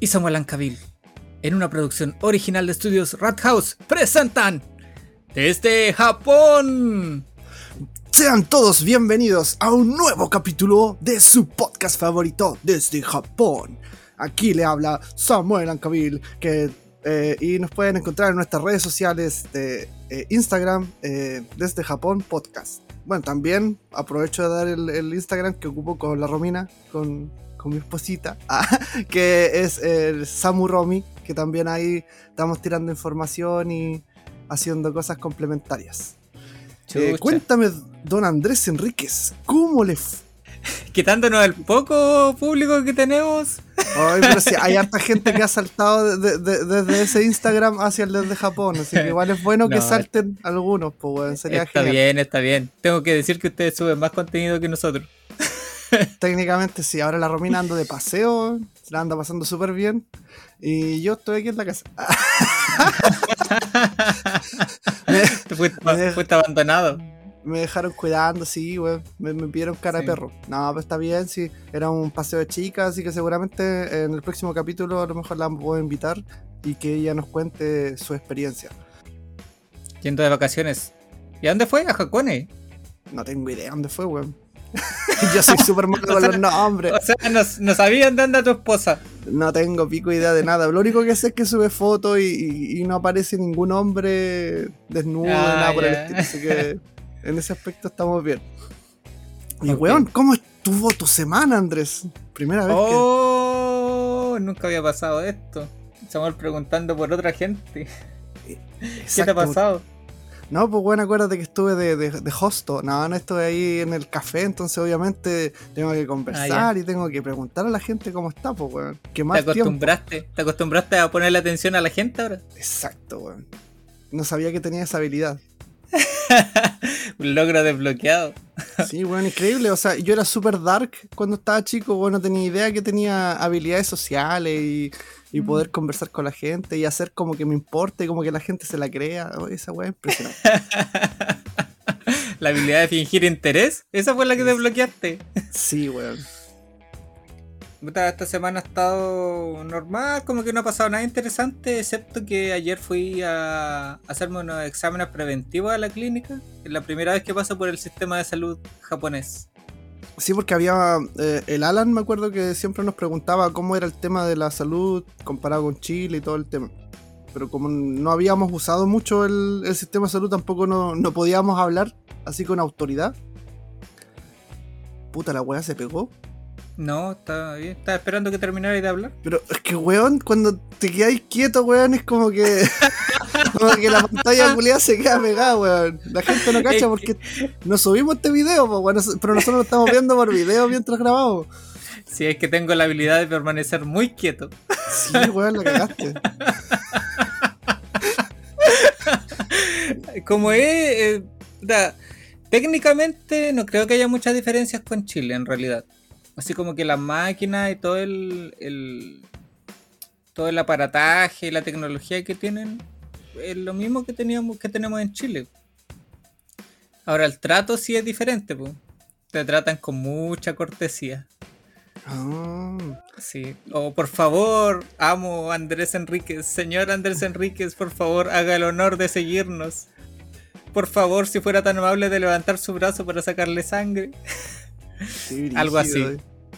Y Samuel Ancavil, en una producción original de estudios Rat House, presentan desde Japón. Sean todos bienvenidos a un nuevo capítulo de su podcast favorito desde Japón. Aquí le habla Samuel Ancavil, que eh, y nos pueden encontrar en nuestras redes sociales de eh, Instagram eh, desde Japón Podcast. Bueno, también aprovecho de dar el, el Instagram que ocupo con la Romina, con, con mi esposita, ah, que es el Samu Romi, que también ahí estamos tirando información y haciendo cosas complementarias. Eh, cuéntame, don Andrés Enríquez, ¿cómo le? Quitándonos el poco público que tenemos. Ay, pero sí, hay harta gente que ha saltado de- de- de- desde ese Instagram hacia el desde Japón, así que igual es bueno que salten algunos, pues weón, sería Está genial. bien, está bien. Tengo que decir que ustedes suben más contenido que nosotros. Técnicamente sí, ahora la Romina ando de paseo, se la anda pasando súper bien, y yo estoy aquí en la casa. me, Te fuiste, Me deja- fuiste abandonado. me dejaron cuidando, sí, weón, me, me pidieron cara Sí. de perro. No, pero está bien, sí, era un paseo de chicas, así que seguramente en el próximo capítulo a lo mejor la puedo invitar y que ella nos cuente su experiencia. Yendo de vacaciones. ¿Y a dónde fue? A Hakone. No tengo idea dónde fue, weón. Yo soy súper malo con los nombres. O sea, no, no sabían dónde anda tu esposa. No tengo pico idea de nada. Lo único que sé es que sube fotos y, y- y no aparece ningún hombre desnudo, Ah, nada por el estilo. Así que en ese aspecto estamos bien. Y weón, ¿cómo estuvo tu semana, Andrés? Primera vez Oh, nunca había pasado esto. Samuel preguntando por otra gente. que. ¿Qué te ha pasado? No, pues bueno, acuérdate que estuve de, de, de hosto. No, no estuve ahí en el café, entonces obviamente tengo que conversar y tengo que preguntar a la gente cómo está, pues weón. ¿Qué ¿Te más tiempo? acostumbraste? ¿Te acostumbraste a ponerle atención a la gente ahora? Exacto, weón. No sabía que tenía esa habilidad. Un logro desbloqueado. Sí, weón, increíble. O sea, yo era súper dark cuando estaba chico, weón, no tenía idea que tenía habilidades sociales y, y Mm. poder conversar con la gente y hacer como que me importe, como que la gente se la crea. Oh, esa weá es impresionante. La habilidad de fingir interés. Esa fue la que desbloqueaste. Sí, weón. Esta semana ha estado normal, como que no ha pasado nada interesante, excepto que ayer fui a hacerme unos exámenes preventivos a la clínica. Es la primera vez que paso por el sistema de salud japonés. Sí, porque había eh, el Alan, me acuerdo que siempre nos preguntaba cómo era el tema de la salud comparado con Chile y todo el tema. Pero como no habíamos usado mucho el, sistema de salud, tampoco no, no podíamos hablar así con autoridad. Puta, la weá se pegó. No, está bien. Estaba esperando que terminara de hablar. Pero es que, weón, cuando te quedáis quieto, weón, es como que. como que la pantalla culiada se queda pegada, weón. La gente no cacha que- porque no subimos este video, weón, pero nosotros lo estamos viendo por video mientras grabamos. Si es que tengo la habilidad de permanecer muy quieto. Sí, weón, la cagaste. Como es. eh, puta, técnicamente no creo que haya muchas diferencias con Chile en realidad. Así como que las máquinas y todo el, el- todo el aparataje y la tecnología que tienen es lo mismo que teníamos que tenemos en Chile. Ahora el trato sí es diferente, pues. Te tratan con mucha cortesía. Ah, Sí. O por favor, amo a Andrés Enríquez. Señor Andrés Enríquez, por favor, haga el honor de seguirnos. Por favor, si fuera tan amable de levantar su brazo para sacarle sangre. Sí, Algo así.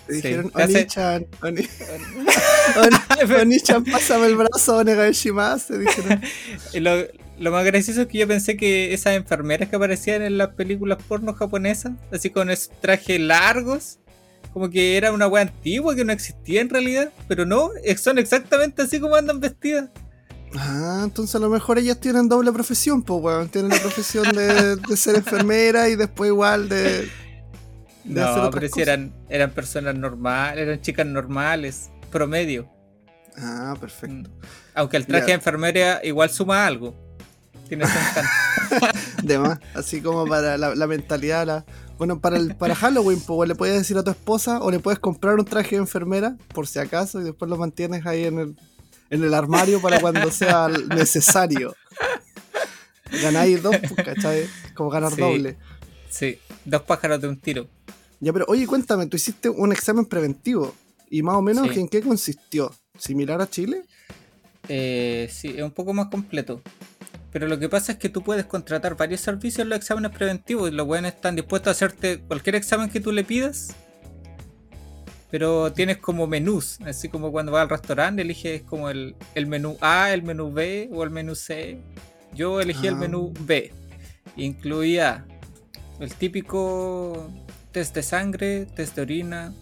Te Sí. dijeron, Oni-chan, Oni- Oni- Oni-chan, pásame el brazo, Onegai Shimase, dijeron. Lo, lo más gracioso es que yo pensé que esas enfermeras que aparecían en las películas porno japonesas, así con esos trajes largos, como que era una wea antigua que no existía en realidad, pero no, eh, son exactamente así como andan vestidas. Ah, entonces a lo mejor ellas tienen doble profesión, pues, weón. Tienen la profesión de, de ser enfermera y después igual de. De No, pero si eran, eran personas normales, eran chicas normales, promedio. Ah, perfecto. Mm. Aunque el traje de enfermera igual suma algo. Tiene. De más, así como para la, la mentalidad. La... Bueno, para, el, para Halloween, pues, le puedes decir a tu esposa o le puedes comprar un traje de enfermera, por si acaso, y después lo mantienes ahí en el, en el armario para cuando sea necesario. Ganáis dos, pues, ¿cachai? Como ganar Sí. doble. Sí, dos pájaros de un tiro. Ya, pero oye, cuéntame, tú hiciste un examen preventivo. ¿Y más o menos Sí. en qué consistió? ¿Similar a Chile? Eh, sí, es un poco más completo. Pero lo que pasa es que tú puedes contratar varios servicios en los exámenes preventivos y los buenos están dispuestos a hacerte cualquier examen que tú le pidas. Pero tienes como menús, así como cuando vas al restaurante eliges como el, el menú A, el menú B o el menú C. Yo elegí el Ah. menú B. Incluía el típico test de sangre, test de orina,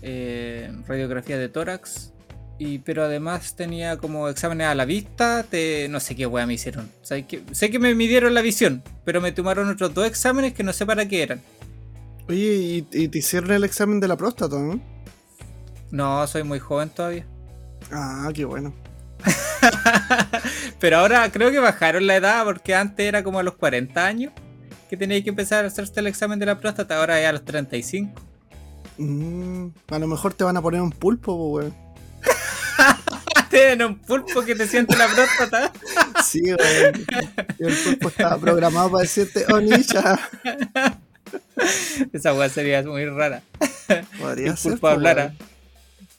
eh, radiografía de tórax, y, pero además tenía como exámenes a la vista, de no sé qué wea me hicieron. O sea, que, sé que me midieron la visión, pero me tomaron otros dos exámenes que no sé para qué eran. Oye, y, y te hicieron el examen de la próstata, ¿no? No, soy muy joven todavía. Ah, qué bueno. pero ahora creo que bajaron la edad porque antes era como a los 40 años que tenías que empezar a hacerse el examen de la próstata, ahora ya a los 35. Mm, a lo mejor te van a poner un pulpo, po, weón. Tienen un pulpo que te siente la próstata. Sí, weón. El pulpo estaba programado para decirte, oh, Nisha. Esa wea sería muy rara. Podría El pulpo po, hablara. weón.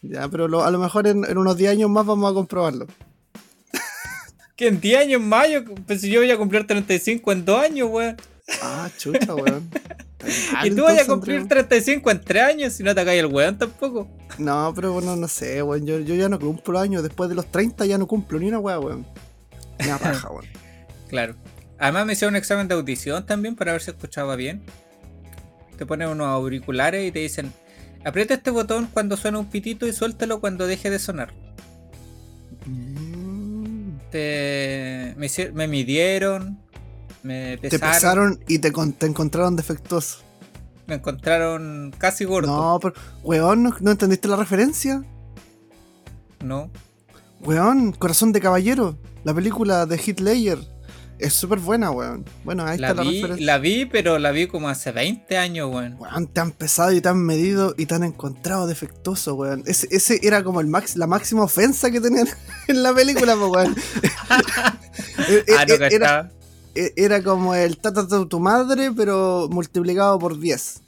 Ya, pero lo- a lo mejor en, en unos 10 años más vamos a comprobarlo. Que en 10 años más, yo, pues si yo voy a cumplir 35 en 2 años, weón. Ah, chucha, weón. y tú vas a cumplir 35 en 3 años si no te cae el weón tampoco. No, pero bueno, no sé, weón. Yo, yo ya no cumplo años. Después de los 30 ya no cumplo ni una weá, weón. Una paja, weón. Claro. Además me hicieron un examen de audición también para ver si escuchaba bien. Te ponen unos auriculares y te dicen, aprieta este botón cuando suena un pitito y suéltalo cuando deje de sonar. Mm. Te, me, me midieron, me Te pesaron, y te, con- te encontraron defectuoso. me encontraron casi gordo. No, pero, weón, ¿no, no entendiste la referencia? No. Weón, Corazón de Caballero, la película de Ledger. Es súper buena, weón. Bueno, ahí La está la vi, referencia. la vi, pero la vi como hace 20 años, weón. Weón, te han pesado y te han medido y te han encontrado defectuoso, weón. Ese, ese era como el max, la máxima ofensa que tenían en la película, weón. Ah, no eh, era, cachaba. eh, era como el tata de tu madre, pero multiplicado por 10.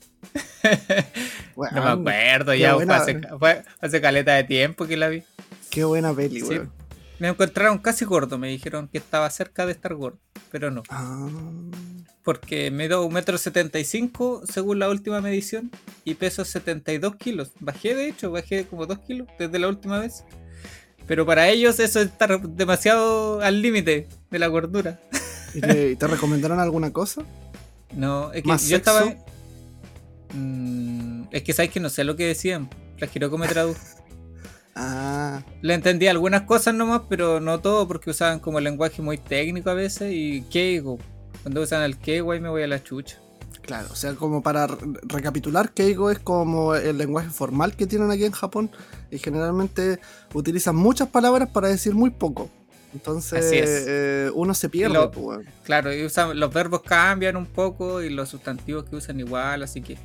Weón, No me acuerdo, ya fue hace, fue hace caleta de tiempo que la vi. Qué buena peli, Sí. weón. Me encontraron casi gordo, me dijeron que estaba cerca de estar gordo, pero no. Ah, Porque mido un metro setenta y cinco según la última medición y peso 72 kilos. Bajé de hecho, bajé como 2 kilos desde la última vez. Pero para ellos eso es estar demasiado al límite de la gordura. ¿Y te, recomendaron alguna cosa? No, es que ¿Más yo estaba... Mm, es que sabes que no sé lo que decían. La Hiroko me tradujo. Ah, Le entendí algunas cosas nomás, pero no todo porque usaban como lenguaje muy técnico a veces y Keigo. Cuando usan el Keigo ahí me voy a la chucha. claro. O sea, como para re- recapitular, Keigo es como el lenguaje formal que tienen aquí en Japón. Y generalmente utilizan muchas palabras para decir muy poco. Entonces, Así es. eh, uno se pierde, lo- pues, weón. Claro, y usan, los verbos cambian un poco y los sustantivos que usan igual, así que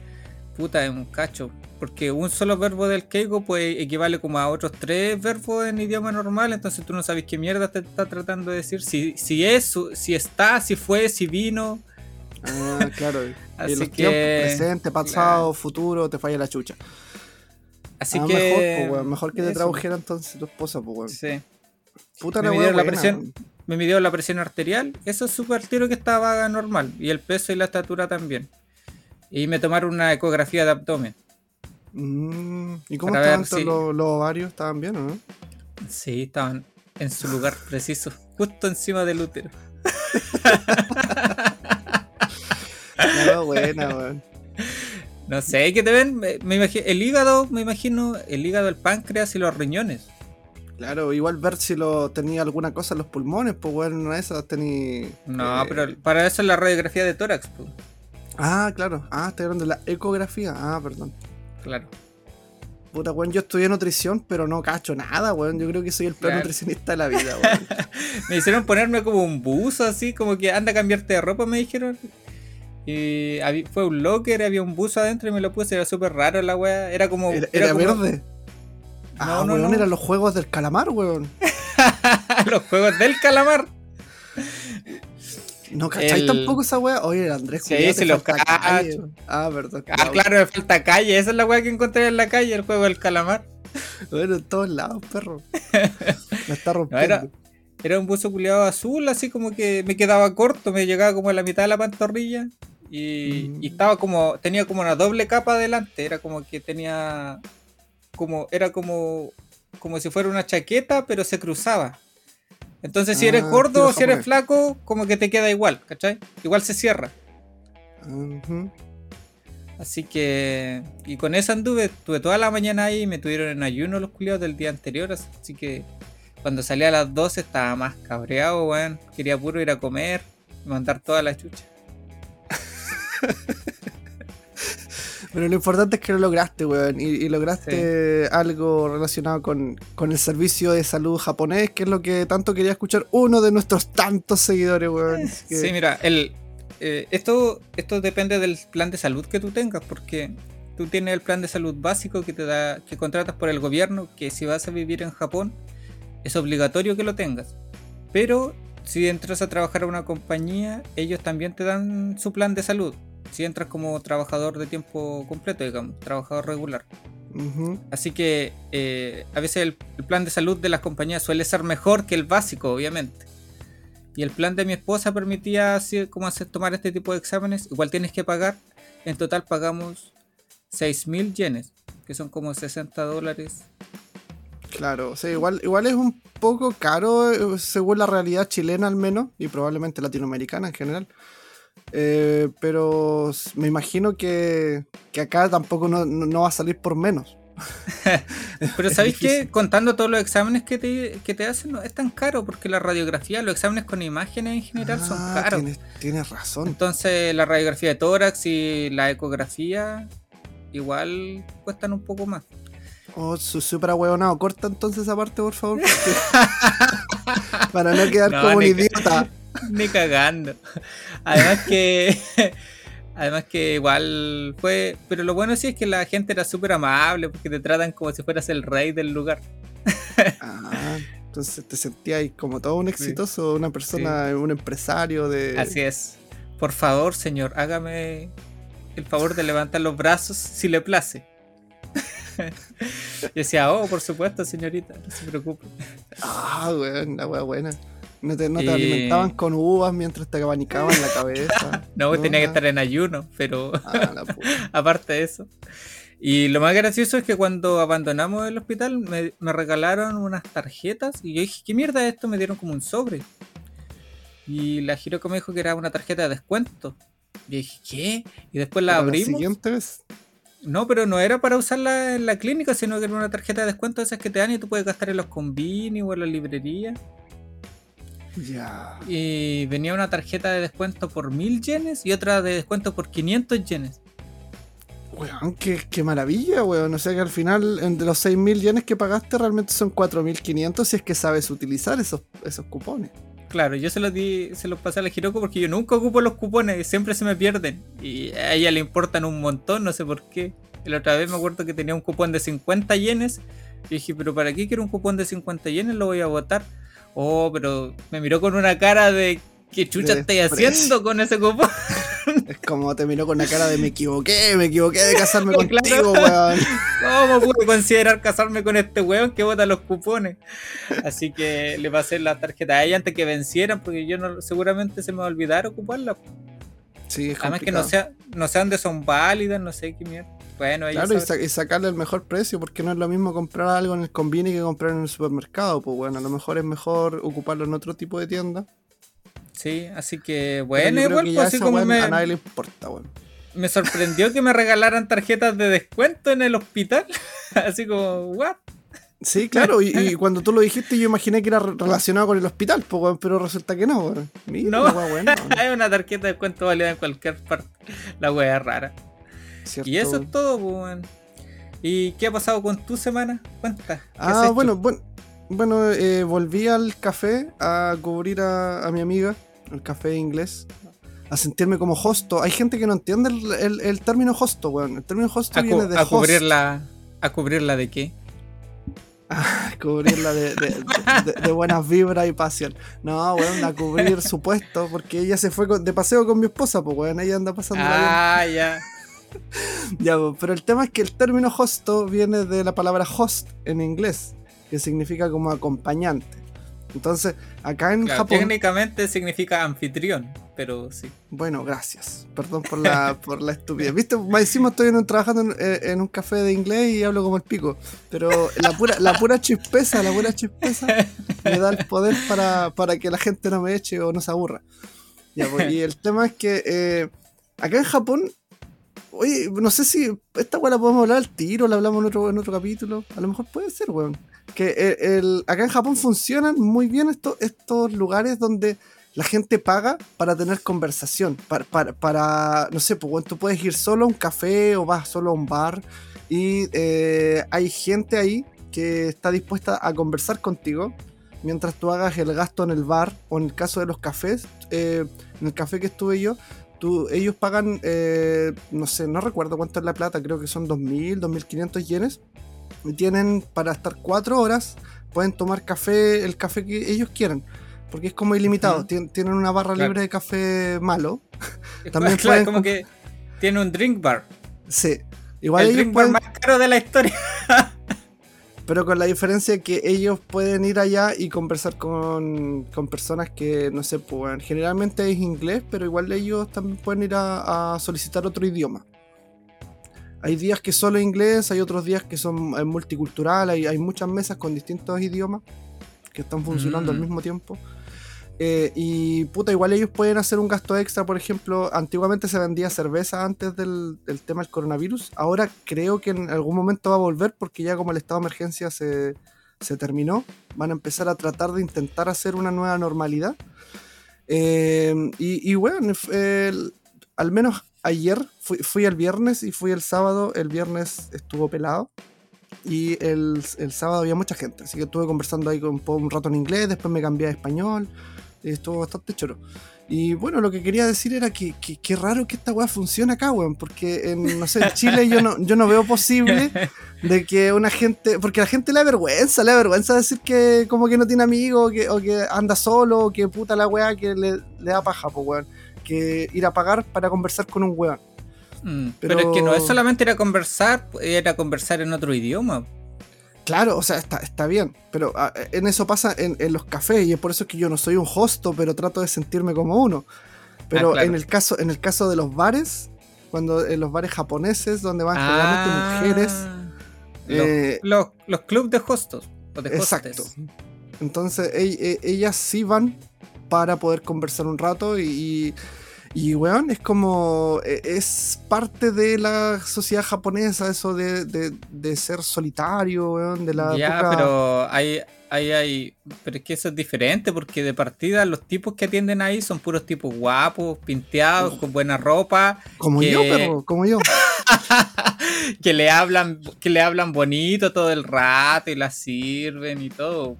puta, es un cacho. Porque un solo verbo del Keigo pues equivale como a otros tres verbos en idioma normal, entonces tú no sabes qué mierda te está tratando de decir. Si, si es, si está, si fue, si vino. Ah, claro. y Así los que- tiempos, presente, pasado, futuro, te falla la chucha. Así Ah, que. mejor, pues. Mejor que te tradujera entonces tu esposa, pues, weón. Sí. Puta Me midieron la presión. weón. Me midió la presión arterial, eso es súper tiro que estaba normal. Y el peso y la estatura también. Y me tomaron una ecografía de abdomen. Mm, ¿Y cómo estaban si- los, los ovarios? ¿Estaban bien o no? Sí, estaban en su lugar preciso, justo encima del útero. No, buena, weón. No sé, ¿qué te ven? Me, me imagi- el hígado, me imagino, el hígado, el páncreas y los riñones. Claro, igual ver si lo tenía alguna cosa en los pulmones, pues bueno, esas tenía. No, eh, pero para eso es la radiografía de tórax, pues. Ah, claro. Ah, estoy hablando de la ecografía. Ah, perdón. Claro. Puta, weón, yo estudié nutrición, pero no cacho nada, weón. Yo creo que soy el peor Claro. nutricionista de la vida, weón. Me hicieron ponerme como un buzo, así, como que anda a cambiarte de ropa, me dijeron. Y fue un locker, había un buzo adentro y me lo puse, era súper raro la wea. Era como. Era, era era como verde. Ah, No, no, weón, no. eran los juegos del calamar, weón. los juegos del calamar. No cacháis El- tampoco esa weá. Oye, el Andrés, Sí, culiao, sí te lo falta calle, cacho. Ah, verdad. Ah, claro, me falta calle. Esa es la weá que encontré en la calle, el juego del calamar. Bueno, en todos lados, perro. Me está No, rompiendo. era, era un buzo culiado azul, así como que me quedaba corto, me llegaba como a la mitad de la pantorrilla. Y, Mm. y estaba como, tenía como una doble capa adelante, era como que tenía, como, era como, como si fuera una chaqueta, pero se cruzaba. Entonces si eres Ah, gordo o si eres flaco, como que te queda igual, ¿cachai? Igual se cierra. Así que, y con eso anduve, tuve toda la mañana ahí y me tuvieron en ayuno los culiados del día anterior, así que cuando salí a las 12 estaba más cabreado, weón. Quería puro ir a comer y mandar toda la chucha. Pero lo importante es que lo lograste, weón. Y, y lograste algo relacionado con, con el servicio de salud japonés, que es lo que tanto quería escuchar uno de nuestros tantos seguidores, weón. Que- Sí, mira, el, eh, esto, esto depende del plan de salud que tú tengas, porque tú tienes el plan de salud básico que te da, que contratas por el gobierno, que si vas a vivir en Japón, es obligatorio que lo tengas. Pero si entras a trabajar a una compañía, ellos también te dan su plan de salud. Si entras como trabajador de tiempo completo, digamos, trabajador regular. Así que eh, a veces el, el plan de salud de las compañías suele ser mejor que el básico, obviamente. Y el plan de mi esposa permitía así como hacer tomar este tipo de exámenes. Igual tienes que pagar. En total pagamos 6.000 yenes, que son como 60 dólares. Claro, o sea, igual, igual es un poco caro eh, según la realidad chilena al menos, y probablemente latinoamericana en general. Eh, pero me imagino que, que acá tampoco no, no- va a salir por menos. Pero ¿sabéis difícil. Contando todos los exámenes que te, que te hacen, no es tan caro porque la radiografía, los exámenes con imágenes en general son Ah, caros. Tienes, tienes razón. Entonces la radiografía de tórax y la ecografía igual cuestan un poco más. Oh, su súper ahueonado. Corta entonces esa parte, por favor. porque- Para no quedar No, como un que- idiota. Ni cagando. Además que. Además que igual fue. Pero lo bueno sí es que la gente era súper amable porque te tratan como si fueras el rey del lugar. Ah, entonces te sentías como todo un exitoso, una persona, un empresario de. Así es. Por favor, señor, hágame el favor de levantar los brazos si le place. Y decía, oh, por supuesto, señorita, no se preocupe. Ah, weón, la wea buena. No te, no te Y- alimentaban con uvas mientras te abanicaban la cabeza. No, tenía que estar en ayuno, pero Ah, la aparte de eso. Y lo más gracioso es que cuando abandonamos el hospital me, me regalaron unas tarjetas y yo dije, ¿qué mierda es esto? Me dieron como un sobre. Y la Hiroko me dijo que era una tarjeta de descuento. Y dije, ¿qué? Y después la abrimos. siguiente vez. No, pero no era para usarla en la clínica, sino que era una tarjeta de descuento de esas que te dan y tú puedes gastar en los combini o en la librería. Ya. Y venía una tarjeta de descuento por 1000 yenes y otra de descuento por 500 yenes. Weón, qué, qué maravilla, weón. O sea que al final, de los 6.000 yenes que pagaste, realmente son 4.500 si es que sabes utilizar esos, esos cupones. Claro, yo se los di, se los pasé a la Hiroko porque yo nunca ocupo los cupones, siempre se me pierden. Y a ella le importan un montón, no sé por qué. La otra vez me acuerdo que tenía un cupón de 50 yenes. Y dije, pero ¿para qué quiero un cupón de 50 yenes? Lo voy a botar. Oh, pero me miró con una cara de ¿qué chucha De desprecio. haciendo con ese cupón? Es como te miró con la cara de me equivoqué, me equivoqué de casarme Claro. contigo, weón. ¿Cómo pude considerar casarme con este weón que bota los cupones? Así que le pasé la tarjeta a ella antes que vencieran, porque yo no, seguramente se me va a olvidar ocuparla. Sí, es Además que no, sea, no sé dónde son válidas, no sé qué mierda. Bueno, Claro, y, sabe. sa- y sacarle el mejor precio, porque no es lo mismo comprar algo en el convini que comprar en el supermercado. Pues bueno, a lo mejor es mejor ocuparlo en otro tipo de tienda. Sí, así que bueno, igual que pues, así como me, a nadie le importa, weón. me sorprendió que me regalaran tarjetas de descuento en el hospital. así como, what? Sí, claro, y, y cuando tú lo dijiste yo imaginé que era re- relacionado con el hospital, pues, weón, pero resulta que no. Mira, No. weón. Hay una tarjeta de descuento válida en cualquier parte. La wea es rara. Cierto. Y eso es todo, pues, weón. ¿Y qué ha pasado con tu semana? Cuenta. ¿qué has Ah, bueno, bueno, bueno eh, volví al café a cubrir a, a mi amiga, el café inglés, a sentirme como hosto. Hay gente que no entiende el, el- el término hosto, weón. El término hosto viene de a host. cubrirla. ¿A cubrirla de qué? A cubrirla de, de, de- de buenas vibras y pasión. No, weón, a cubrir su puesto, porque ella se fue de paseo con mi esposa, pues, weón, ella anda pasando Ah, ya. ya, po, pero el tema es que el término hosto viene de la palabra host en inglés, que significa como acompañante. Entonces, acá en Claro, Japón. técnicamente significa anfitrión, pero sí. Bueno, gracias. Perdón por la, por la estupidez. ¿Viste? Más encima estoy en un- trabajando en, eh, en un café de inglés y hablo como el pico. Pero la pura, la pura chispeza, la pura chispeza me da el poder para, para que la gente no me eche o no se aburra. Ya, pues, y el tema es que eh, acá en Japón, oye, no sé si esta weá la podemos hablar al tiro, la hablamos en otro, en otro capítulo. A lo mejor puede ser, weón. Que eh, el- acá en Japón funcionan muy bien estos, estos lugares donde la gente paga para tener conversación. Para, para, para, no sé, pues tú puedes ir solo a un café o vas solo a un bar y eh, hay gente ahí que está dispuesta a conversar contigo mientras tú hagas el gasto en el bar o en el caso de los cafés, eh, en el café que estuve yo, tú, ellos pagan, eh, no sé, no recuerdo cuánto es la plata, creo que son 2.000, 2.500 yenes, y tienen para estar cuatro horas, pueden tomar café, el café que ellos quieran, porque es como ilimitado, tien- tienen una barra Claro. libre de café malo, También claro, pueden como que tiene un drink bar. sí. Igual el drink pueden, bar más caro de la historia. Pero con la diferencia que ellos pueden ir allá y conversar con, con personas que, no sé, pues, bueno, generalmente es inglés, pero igual ellos también pueden ir a, a solicitar otro idioma. Hay días que solo inglés, hay otros días que son eh, multicultural, hay, hay muchas mesas con distintos idiomas que están funcionando al Mm. mismo tiempo. Eh, y puta, igual ellos pueden hacer un gasto extra, por ejemplo, antiguamente se vendía cerveza antes del, del tema del coronavirus, ahora creo que en algún momento va a volver porque ya como el estado de emergencia se, se terminó, van a empezar a tratar de intentar hacer una nueva normalidad. Eh, y, bueno, al menos ayer fui, fui el viernes y fui el sábado, el viernes estuvo pelado. Y el, el sábado había mucha gente, así que estuve conversando ahí con, un rato en inglés, después me cambié a español, estuvo bastante choro. Y bueno, lo que quería decir era que que- qué raro que esta weá funcione acá, weón, porque en, no sé, en Chile yo no, yo no veo posible de que una gente, porque a la gente le da vergüenza, le da vergüenza decir que como que no tiene amigos, que, o que anda solo, o que puta la weá que le, le da paja, pues weón, que ir a pagar para conversar con un weón. Mm, Pero- pero... es que no es solamente ir a conversar, era conversar en otro idioma. Claro, o sea, está, está bien, pero ah, en eso pasa en, en los cafés y es por eso que yo no soy un hosto, pero trato de sentirme como uno. Pero Ah, claro. en el caso en el caso de los bares, cuando en los bares japoneses donde van Ah, generalmente mujeres, Los, eh, los, los clubs de hostos. De exacto. hostes. Entonces e- e- ellas sí van para poder conversar un rato y, y, y, weón, es como, e- es parte de la sociedad japonesa eso de, de- de ser solitario, weón, de la... Ya, poca- pero hay, hay, hay. Pero es que eso es diferente porque de partida los tipos que atienden ahí son puros tipos guapos, pinteados, con buena ropa, Como que- yo, perro, como yo. que le hablan, que le hablan bonito todo el rato y la sirven y todo.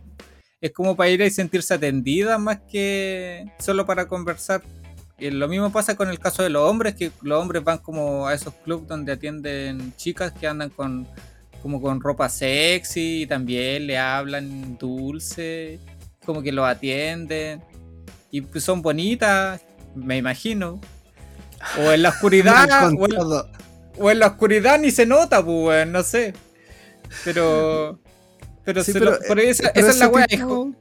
Es como para ir y sentirse atendida más que solo para conversar. Y lo mismo pasa con el caso de los hombres, que los hombres van como a esos clubs donde atienden chicas que andan con como con ropa sexy y también le hablan dulce, como que los atienden y pues son bonitas, me imagino. O en la oscuridad, o en, o en la oscuridad ni se nota, pues, no sé. Pero. Pero, Sí, se pero, lo- pero esa, Pero esa es la ese weá, tipo-.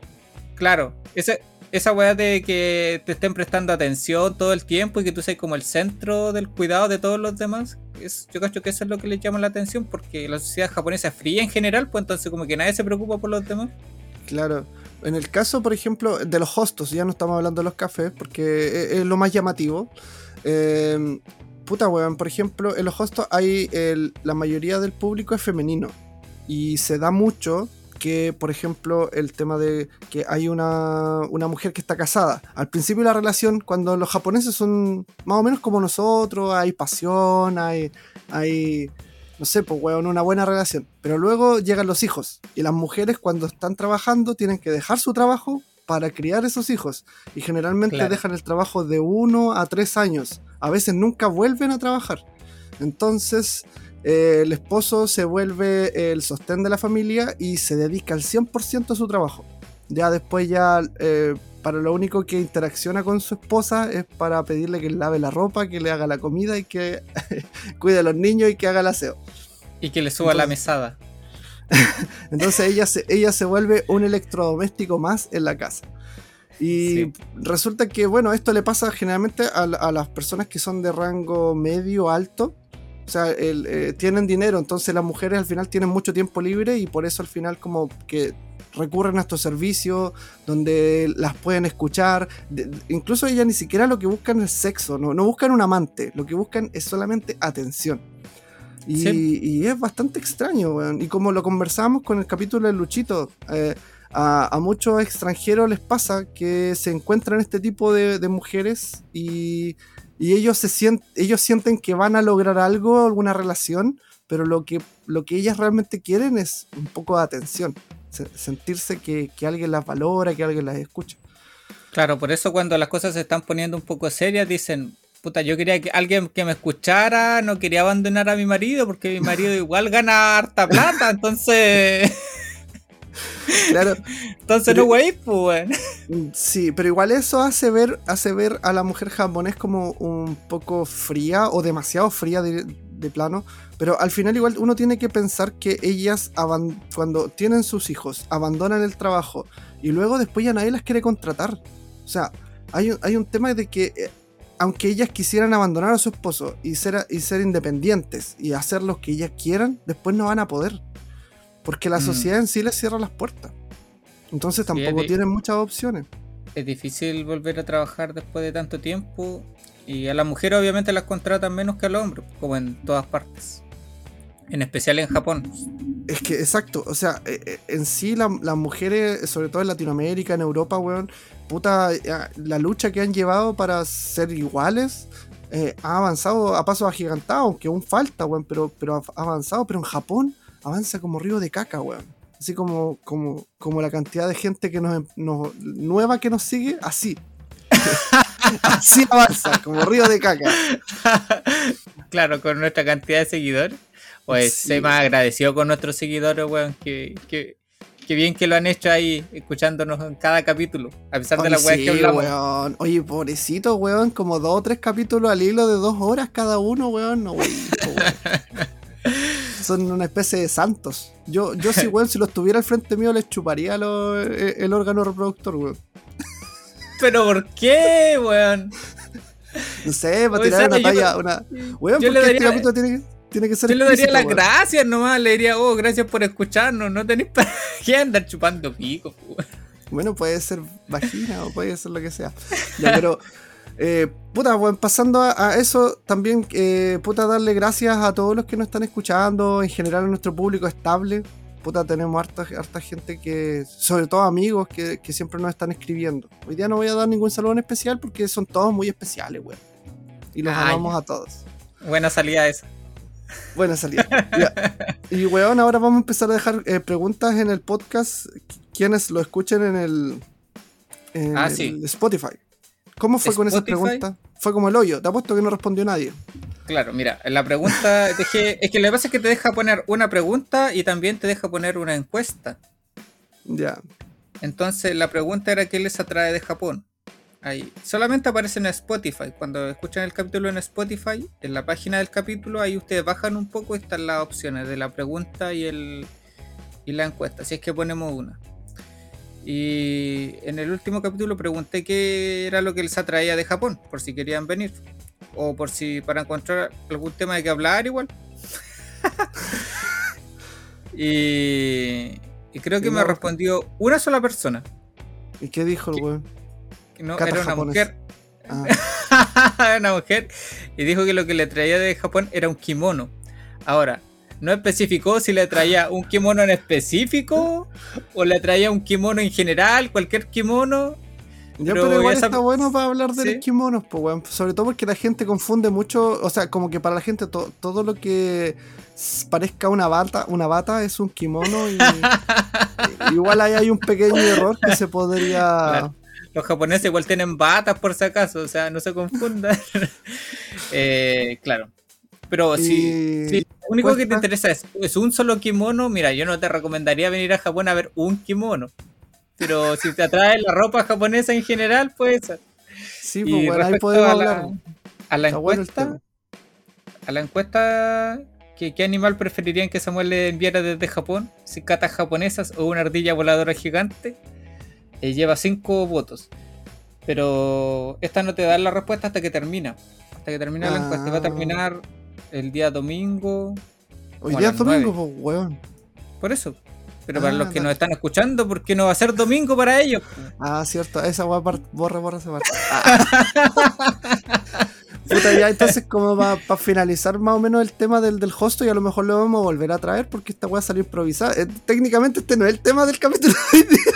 Claro. Esa, esa weá de que te estén prestando atención todo el tiempo y que tú seas como el centro del cuidado de todos los demás. Es, yo creo que eso es lo que les llama la atención porque la sociedad japonesa es fría en general, pues entonces como que nadie se preocupa por los demás. Claro. En el caso, por ejemplo, de los hostos, ya no estamos hablando de los cafés, porque es, es lo más llamativo. Eh, puta, weón, por ejemplo, en los hostos hay el- la mayoría del público es femenino. Y se da mucho que, por ejemplo, el tema de que hay una, una mujer que está casada. Al principio de la relación, cuando los japoneses son más o menos como nosotros, hay pasión, hay, hay no sé, pues, weón, una buena relación. Pero luego llegan los hijos. Y las mujeres, cuando están trabajando, tienen que dejar su trabajo para criar esos hijos. Y generalmente Claro. dejan el trabajo de uno a tres años. A veces nunca vuelven a trabajar. Entonces, eh, el esposo se vuelve el sostén de la familia y se dedica al 100% a su trabajo. ya después ya eh, para lo único que interacciona con su esposa es para pedirle que lave la ropa, que le haga la comida y que cuide a los niños y que haga el aseo. Y que le suba la mesada. Entonces ella se, ella se vuelve un electrodoméstico más en la casa. Y resulta que, bueno, esto le pasa generalmente a, las personas que son de rango medio alto. O sea, eh, tienen dinero, entonces las mujeres al final tienen mucho tiempo libre y por eso al final como que recurren a estos servicios donde las pueden escuchar. incluso ellas ni siquiera lo que buscan es sexo, no, no buscan un amante, lo que buscan es solamente atención. Y, es bastante extraño, weón. Y como lo conversamos con el capítulo de Luchito, eh, a, muchos extranjeros les pasa que se encuentran este tipo de, mujeres y, ellos, se sienten, ellos sienten que van a lograr algo, alguna relación, pero lo que, lo que ellas realmente quieren es un poco de atención, sentirse que, que alguien las valora, que alguien las escucha. Claro, por eso cuando las cosas se están poniendo un poco serias dicen, puta, yo quería que alguien que me escuchara, no quería abandonar a mi marido porque mi marido igual gana harta plata, entonces... Claro. Entonces no wey, pues. Sí, pero igual eso hace ver, hace ver a la mujer japonés como un poco fría o demasiado fría de, plano. Pero al final igual uno tiene que pensar que ellas cuando tienen sus hijos abandonan el trabajo y luego después ya nadie las quiere contratar. O sea, hay un, hay un tema de que eh, aunque ellas quisieran abandonar a su esposo y ser, y ser independientes y hacer lo que ellas quieran, después no van a poder. Porque la mm. sociedad en sí les cierra las puertas. Entonces tampoco tienen muchas opciones. Es difícil volver a trabajar después de tanto tiempo. Y a la mujer obviamente las contratan menos que al hombre, como en todas partes. En especial en Japón. Es que, exacto, o sea, eh, eh, en sí las mujeres, sobre todo en Latinoamérica, en Europa, weón, puta, la lucha que han llevado para ser iguales eh, ha avanzado a pasos agigantados, aunque aún falta, weón, pero, pero ha avanzado, pero en Japón avanza como río de caca, weón. Así como, como, como la cantidad de gente que nos, nueva que nos sigue, así. así avanza, como río de caca. claro, con nuestra cantidad de seguidores. Pues me ha agradecido con nuestros seguidores, weón, que, que, bien que lo han hecho ahí, escuchándonos en cada capítulo, a pesar de la weá que hablamos. Weón. Oye, pobrecito, weón, como dos o tres capítulos al hilo de dos horas cada uno, weón, no, weón. Son una especie de santos. Yo, yo si, weón, si los tuviera al frente mío, les chuparía eh, el órgano reproductor, weón. ¿Pero por qué, weón? No sé, para tirar una talla, una... Weón, porque este capítulo tiene que tiene que ser. Yo le daría las gracias nomás, le diría, oh, gracias por escucharnos, no tenéis para qué andar chupando pico. Bueno, puede ser vagina o puede ser lo que sea. Ya, pero, eh, puta, bueno, pasando a, eso, también, eh, puta, darle gracias a todos los que nos están escuchando, en general a nuestro público estable. Puta, tenemos harta, harta gente que, sobre todo amigos, que, que siempre nos están escribiendo. Hoy día no voy a dar ningún saludo en especial porque son todos muy especiales, weón. Y los amamos a todos. Buena salida esa. Buena salida. Y weón, ahora vamos a empezar a dejar eh, preguntas en el podcast. Quienes lo escuchen en el, ah, Spotify. ¿Cómo fue con esa pregunta? Fue como el hoyo. Te apuesto que no respondió nadie. Claro, mira, la pregunta es que lo que pasa es que te deja poner una pregunta y también te deja poner una encuesta. Ya. Entonces la pregunta era qué les atrae de Japón. Ahí. Solamente aparece en Spotify. Cuando escuchan el capítulo en Spotify, en la página del capítulo, ahí ustedes bajan un poco y están las opciones de la pregunta y, el, y la encuesta. Si es que ponemos una. Y en el último capítulo pregunté qué era lo que les atraía de Japón, por si querían venir. O por si para encontrar algún tema de que hablar igual. y, y, creo que me respondió una sola persona. ¿Y qué dijo el weón? No, era una mujer. Ah. una mujer. Y dijo que lo que le traía de Japón era un kimono. Ahora, no especificó si le traía un kimono en específico o le traía un kimono en general, cualquier kimono. Ya, pero, igual está bueno para hablar de los kimonos, pues, Sobre todo porque la gente confunde mucho, o sea, como que para la gente todo lo que parezca una bata, una bata es un kimono y, igual ahí hay un pequeño error que se podría los japoneses igual tienen batas por si acaso, o sea, no se confundan. Eh, claro. Pero si, lo único que te interesa es, un solo kimono, mira, yo no te recomendaría venir a Japón a ver un kimono. pero si te atrae la ropa japonesa en general, puede ser. Sí, pues bueno, ahí podemos a hablar. la, a la Está bueno el encuesta, a la encuesta, ¿qué, qué animal preferirían que Samuel le enviara desde Japón? ¿Cicatas japonesas o una ardilla voladora gigante? Eh, lleva 5 votos. Pero esta no te da la respuesta hasta que termina. Hasta que termina la encuesta. Va a Ah. terminar el día domingo. Hoy día es domingo, pues, weón. Por eso. Pero para Ah, los que dale. nos están escuchando, ¿por qué no va a ser domingo para ellos? Ah, cierto, esa weá borra, borra esa parte. Ah. Puta, ya entonces, como para finalizar más o menos el tema del, del hosto, y a lo mejor lo vamos a volver a traer porque esta weá salió improvisada. Eh, técnicamente, este no es el tema del capítulo de hoy día.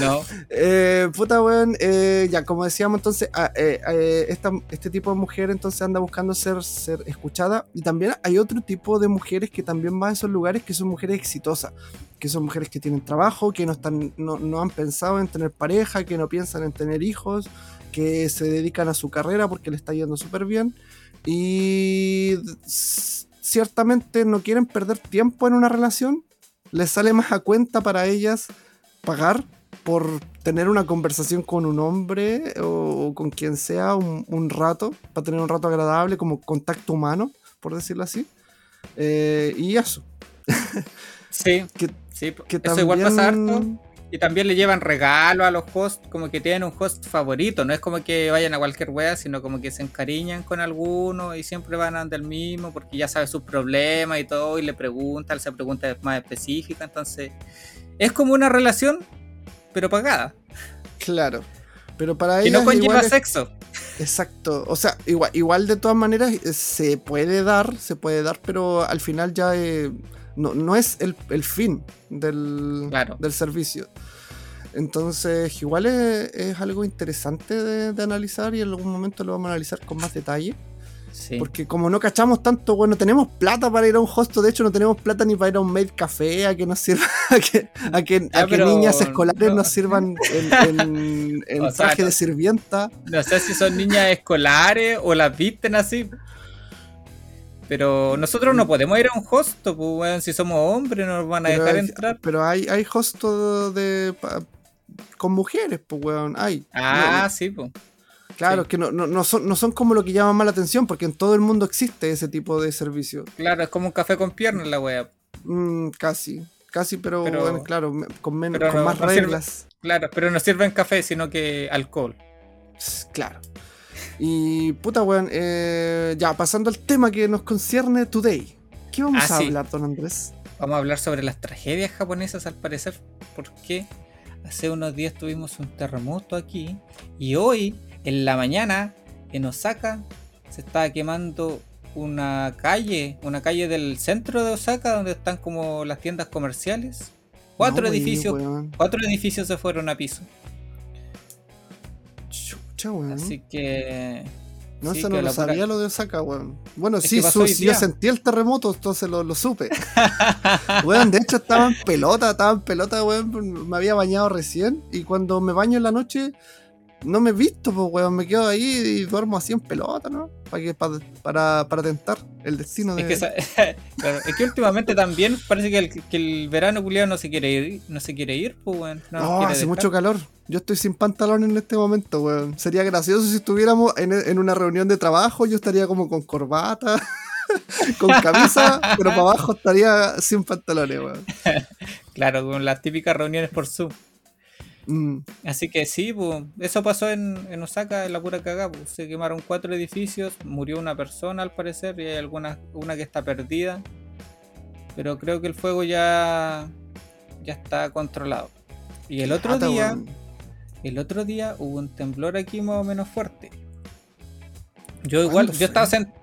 No. Eh, puta weón, eh, ya como decíamos entonces, ah, eh, eh, esta- este tipo de mujer entonces anda buscando ser, ser escuchada. Y también hay otro tipo de mujeres que también van a esos lugares que son mujeres exitosas, que son mujeres que tienen trabajo, que no, están, no, no han pensado en tener pareja, que no piensan en tener hijos, que se dedican a su carrera porque le está yendo súper bien. Y ciertamente no quieren perder tiempo en una relación, les sale más a cuenta para ellas pagar por tener una conversación con un hombre o, o con quien sea un, un rato, para tener un rato agradable como contacto humano, por decirlo así. Eh, y eso. Sí. Que- sí. Que Eso igual pasa harto. también- Y también le llevan regalos a los hosts, como que tienen un host favorito. No es como que vayan a cualquier wea, sino como que se encariñan con alguno y siempre van a del mismo porque ya sabe sus problemas y todo. Y le preguntan, se pregunta más específica. Entonces, es como una relación, pero pagada. Claro. Pero para Y no ellas conlleva igual sexo. Exacto. O sea, igual, igual de todas maneras eh, se puede dar, se puede dar, pero al final ya eh, no, no es el, el fin del, Claro. del servicio. Entonces, igual es, es algo interesante de, de analizar y en algún momento lo vamos a analizar con más detalle. Sí. Porque como no cachamos tanto, bueno, tenemos plata para ir a un hosto, de hecho no tenemos plata ni para ir a un maid café, a que nos sirva, a que, a que, Ya, a que pero niñas escolares no. nos sirvan en, en- en sea, traje no- de sirvienta. No sé si son niñas escolares o las visten así. Pero nosotros no podemos ir a un hosto, pues, weón, si somos hombres no nos van a Pero, dejar hay- entrar. pero hay, hay hostos de, con mujeres, pues, weón, hay. Ah, No, sí, pues. Claro, sí. que no, no, no son, no son como lo que llama más la atención, porque en todo el mundo existe ese tipo de servicio. Claro, es como un café con piernas la wea. Mm, casi, casi, pero, Pero- bueno, claro, con, men- pero con no- más no sirve. reglas. Claro, pero no sirven café, sino que alcohol. Claro. Y puta, weón, eh, ya pasando al tema que nos concierne today. ¿Qué vamos Ah, a sí. hablar, don Andrés? Vamos a hablar sobre las tragedias japonesas al parecer, porque hace unos días tuvimos un terremoto aquí y hoy, en la mañana, en Osaka, se estaba quemando una calle, una calle del centro de Osaka donde están como las tiendas comerciales. Cuatro No, wey, edificios, weón. cuatro edificios se fueron a piso. Chucha, weón. Así que No, sí, eso no lo pura- sabía lo de Osaka, weón. Bueno, Es sí, su- yo sentí el terremoto, entonces lo, lo supe. weón, de hecho estaba en pelota, estaba en pelota, weón. Me había bañado recién y cuando me baño en la noche no me he visto, pues, weón. Me quedo ahí y duermo así en pelota, ¿no? Para, que, para, para, para tentar el destino de... Es que, claro, es que últimamente también parece que el, que el verano culiado no se quiere ir, no se quiere ir, pues weón. No hace dejar. mucho calor. Yo estoy sin pantalón en este momento, weón. Sería gracioso si estuviéramos en, en una reunión de trabajo. Yo estaría como con corbata, con camisa, pero para abajo estaría sin pantalones, weón. Claro, con las típicas reuniones por Zoom. Mm, Así que sí, pues, eso pasó en, en Osaka, en la pura cagada. pues. Se quemaron cuatro edificios, murió una persona al parecer, y hay alguna, una que está perdida. Pero creo que el fuego ya, ya está controlado. Y el otro día, el otro día hubo un temblor aquí más o menos fuerte. Yo igual, ¿Cuándo yo estaba sentado.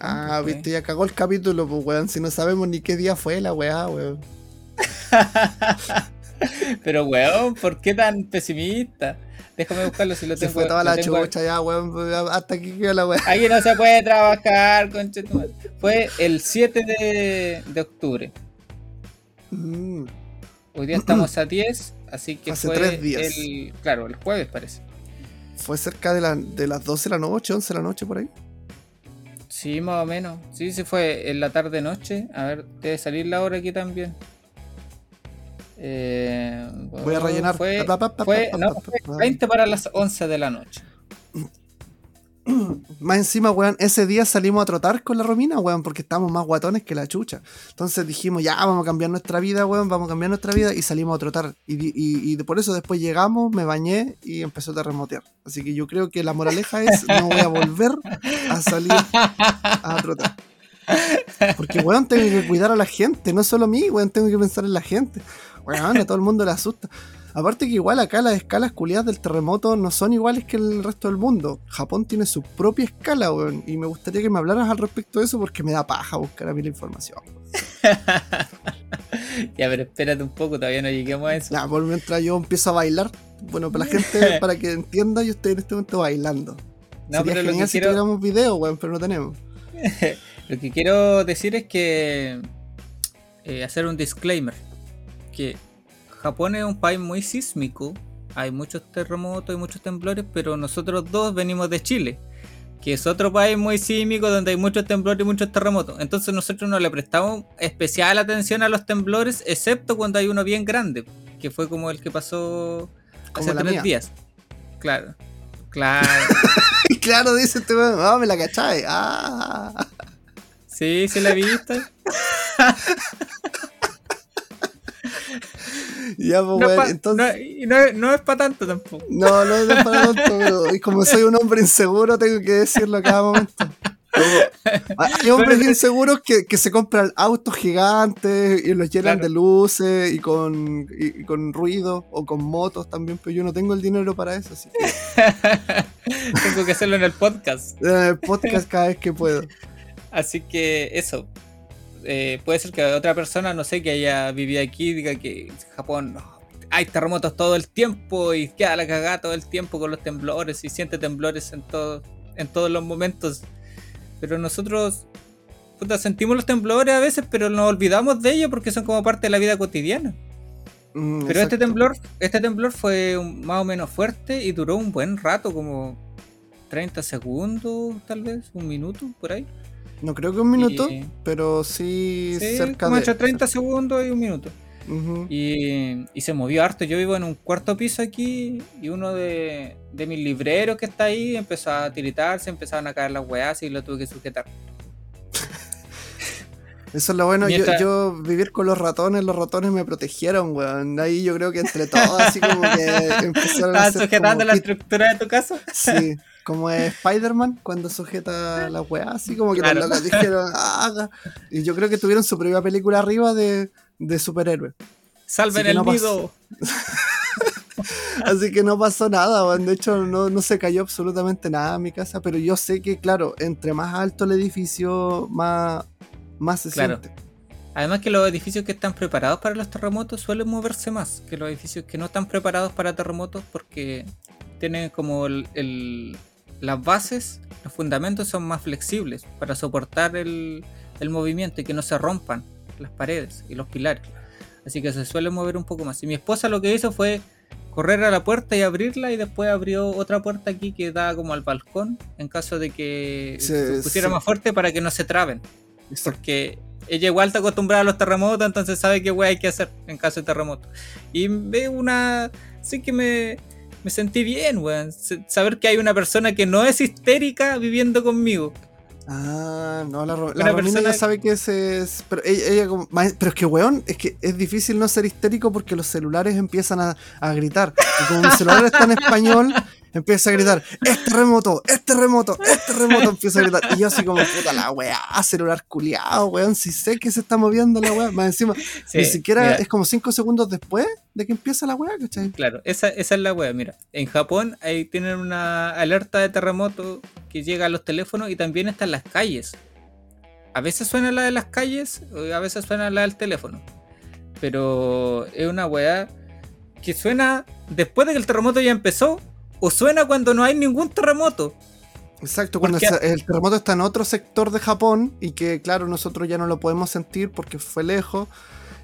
Ah, viste, ya cagó el capítulo, pues, weón. Si no sabemos ni qué día fue la weá, weón. Pero weón, ¿por qué tan pesimista? Déjame buscarlo si lo Se tengo. fue toda la chucha ya, weón. Hasta aquí quedó la weá. Aquí no se puede trabajar, conchetumadre. Fue el 7 de, de octubre. Mm, Hoy día estamos a 10, así que Hace fue tres días. el. Claro, el jueves parece. Fue cerca de, la- de las 12 de la noche, 11 de la noche, por ahí. Sí, más o menos. Sí, sí fue en la tarde noche. A ver, debe salir la hora aquí también. Eh, Voy a rellenar. Fue, fue- no, pa, fue pa. 20 para las 11 de la noche. Más encima, weón, ese día salimos a trotar con la Romina, weón, porque estábamos más guatones que la chucha. Entonces dijimos, ya, vamos a cambiar nuestra vida, weón, vamos a cambiar nuestra vida y salimos a trotar. Y- y por eso después llegamos, me bañé y empezó a terremotear. Así que yo creo que la moraleja es, no voy a volver a salir a trotar. Porque, weón, tengo que cuidar a la gente, no solo a mí, weón, tengo que pensar en la gente. A todo el mundo le asusta. Aparte que igual acá las escalas culiadas del terremoto no son iguales que el resto del mundo. Japón tiene su propia escala, weón. Y me gustaría que me hablaras al respecto de eso porque me da paja buscar a mí la información. Ya, pero espérate un poco, todavía no lleguemos a eso. Ya, por mientras yo empiezo a bailar. Bueno, para la gente, para que entienda, yo estoy en este momento bailando. No, Sería pero lo genial que, si quiero, tuviéramos video, weón, pero no tenemos. lo que quiero decir es que eh, hacer un disclaimer. Que Japón es un país muy sísmico. Hay muchos terremotos y muchos temblores, pero nosotros dos venimos de Chile, que es otro país muy sísmico donde hay muchos temblores y muchos terremotos. Entonces nosotros no le prestamos especial atención a los temblores, excepto cuando hay uno bien grande, que fue como el que pasó hace tres mía. días. Claro, claro. Claro, dice este weón, ah, me la cachai. Ah. sí, sí la viste. Ya, pues, No, pa- entonces. no- y no es- no es para tanto tampoco. No, no es para tanto, pero y como soy un hombre inseguro, tengo que decirlo a cada momento. Como- hay hombres Pero- inseguros que, que se compran autos gigantes y los llenan Claro. de luces y con, y, y con ruido o con motos también, pero yo no tengo el dinero para eso, así que Tengo que hacerlo en el podcast. en el podcast cada vez que puedo. Así que eso. Eh, puede ser que otra persona, no sé, que haya vivido aquí, diga que en Japón no, hay terremotos todo el tiempo y queda la cagada todo el tiempo con los temblores y siente temblores en, todo, en todos los momentos. Pero nosotros puta, sentimos los temblores a veces, pero nos olvidamos de ellos porque son como parte de la vida cotidiana. Mm, Pero este temblor, este temblor fue un- más o menos fuerte y duró un buen rato, como 30 segundos, tal vez, un minuto, por ahí. No creo que un minuto, Y- pero sí, Sí, cerca como de. entre 30 segundos y un minuto. Y, y se movió harto. Yo vivo en un cuarto piso aquí y uno de, de mis libreros que está ahí empezó a tiritar, se empezaron a caer las weas y lo tuve que sujetar. Eso es lo bueno, yo, Mientras- yo vivir con los ratones, los ratones me protegieron, weón. Ahí yo creo que entre todos, así como que empezaron a ¿Estás hacer sujetando como la estructura de tu casa? Sí, como es Spider-Man cuando sujeta la weá, así como que Claro. los locos dijeron, "Haga". Y yo creo que tuvieron su propia película arriba de, de superhéroe. Salven el no nido. Así que no pasó nada, weón. De hecho, no, no se cayó absolutamente nada en mi casa, pero yo sé que, claro, entre más alto el edificio, más, más se Claro. siente. Además que los edificios que están preparados para los terremotos suelen moverse más que los edificios que no están preparados para terremotos porque tienen como el, el- las bases, los fundamentos son más flexibles para soportar el, el movimiento y que no se rompan las paredes y los pilares. Así que se suele mover un poco más. Y mi esposa lo que hizo fue correr a la puerta y abrirla y después abrió otra puerta aquí que da como al balcón en caso de que Se- se pusiera se- más fuerte para que no se traben Exacto. porque ella igual está acostumbrada a los terremotos, entonces sabe qué wea hay que hacer en caso de terremoto. Y ve una. Sí que me, me sentí bien, weón. Saber que hay una persona que no es histérica viviendo conmigo. Ah, no, la, Ro- la persona- ya sabe que ese es. Pero ella, ella como- ma- pero es que, weón, es que es difícil no ser histérico porque los celulares empiezan a, a gritar. Y como mi celular está en español, empieza a gritar: ¡Es terremoto! ¡Es terremoto! ¡Es terremoto! Empieza a gritar. Y yo, así como, puta la weá, celular culiado, weón. Si sé que se está moviendo la weá. Más encima, Sí, ni siquiera mira, es como 5 segundos después de que empieza la weá, ¿cachai? Claro, esa, esa es la wea. Mira, en Japón ahí tienen una alerta de terremoto que llega a los teléfonos y también está en las calles. A veces suena la de las calles, o a veces suena la del teléfono. Pero es una weá que suena después de que el terremoto ya empezó, o suena cuando no hay ningún terremoto. Exacto, cuando Porque- el terremoto está en otro sector de Japón y que, claro, nosotros ya no lo podemos sentir porque fue lejos.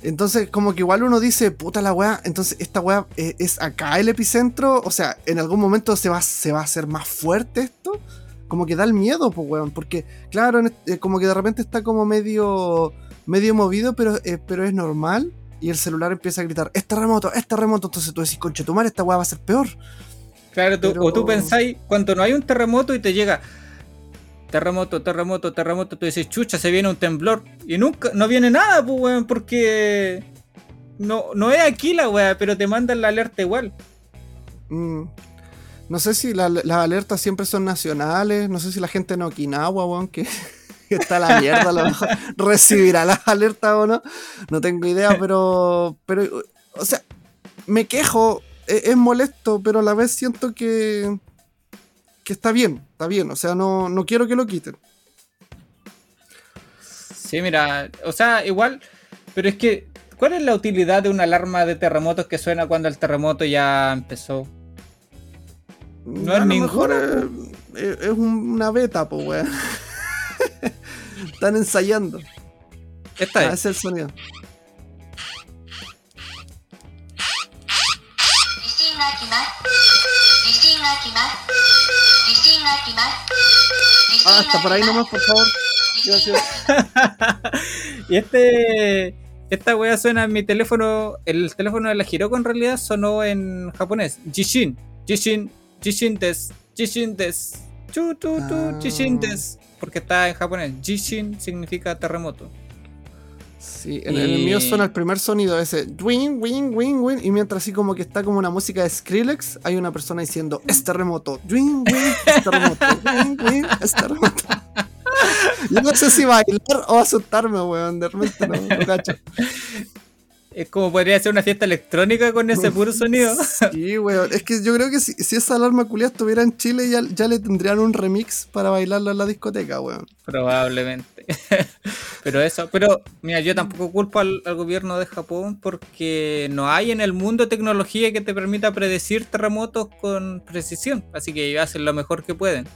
Entonces, como que igual uno dice, puta la weá, entonces esta weá eh, es acá el epicentro, o sea, en algún momento se va, se va a hacer más fuerte esto. Como que da el miedo, pues weón, porque, claro, este- eh, como que de repente está como medio, medio movido, pero, eh, pero es normal. y el celular empieza a gritar, es terremoto, es terremoto. Entonces tú decís, conche tu madre, esta weá va a ser peor. Claro, tú- Pero- o tú pensáis, cuando no hay un terremoto y te llega terremoto, terremoto, terremoto, tú dices, chucha, se viene un temblor. Y nunca, no viene nada, pues, weón, porque no, no es aquí la weá, pero te mandan la alerta igual. Mm. No sé si la- las alertas siempre son nacionales, no sé si la gente en Okinawa, weón, que, que está a la mierda, a lo mejor recibirá las alertas o no. No tengo idea, pero, pero, o sea, me quejo, e- es, molesto, pero a la vez siento que, que está bien, está bien, o sea, no, no quiero que lo quiten. Sí, mira, o sea, igual, pero es que, ¿cuál es la utilidad de una alarma de terremotos que suena cuando el terremoto ya empezó? No a es lo ninguna, mejor es, es- es un- una beta, pues, weón. Están ensayando. Esta Ah, es. ese es el sonido. が来ます地震が来ます地震が来ます地震 Ah, が está por ahí 来ます nomás, por favor. 地震が y este. Esta wea suena en mi teléfono. El teléfono de la Hiroko en realidad sonó en japonés. Jishin. Jishin. Jishin des. Jishin des. Chu, tu, tu, Ah. Jishin des. Porque está en japonés. Jishin significa terremoto. Sí, en, Y- el mío suena el primer sonido, ese wing, wing, wing, wing, y mientras así como que está como una música de Skrillex, hay una persona diciendo, es terremoto, wing, wing, es terremoto, wing, wing, es terremoto. Yo no sé si bailar o asustarme, weón, de repente no, no cacho. Es como podría ser una fiesta electrónica con ese puro sonido. Sí, weón, es que yo creo que si, si esa alarma culia estuviera en Chile ya, ya le tendrían un remix para bailarlo en la discoteca, weón. Probablemente. pero eso, pero mira, yo tampoco culpo al, al gobierno de Japón porque no hay en el mundo tecnología que te permita predecir terremotos con precisión. Así que ellos hacen lo mejor que pueden.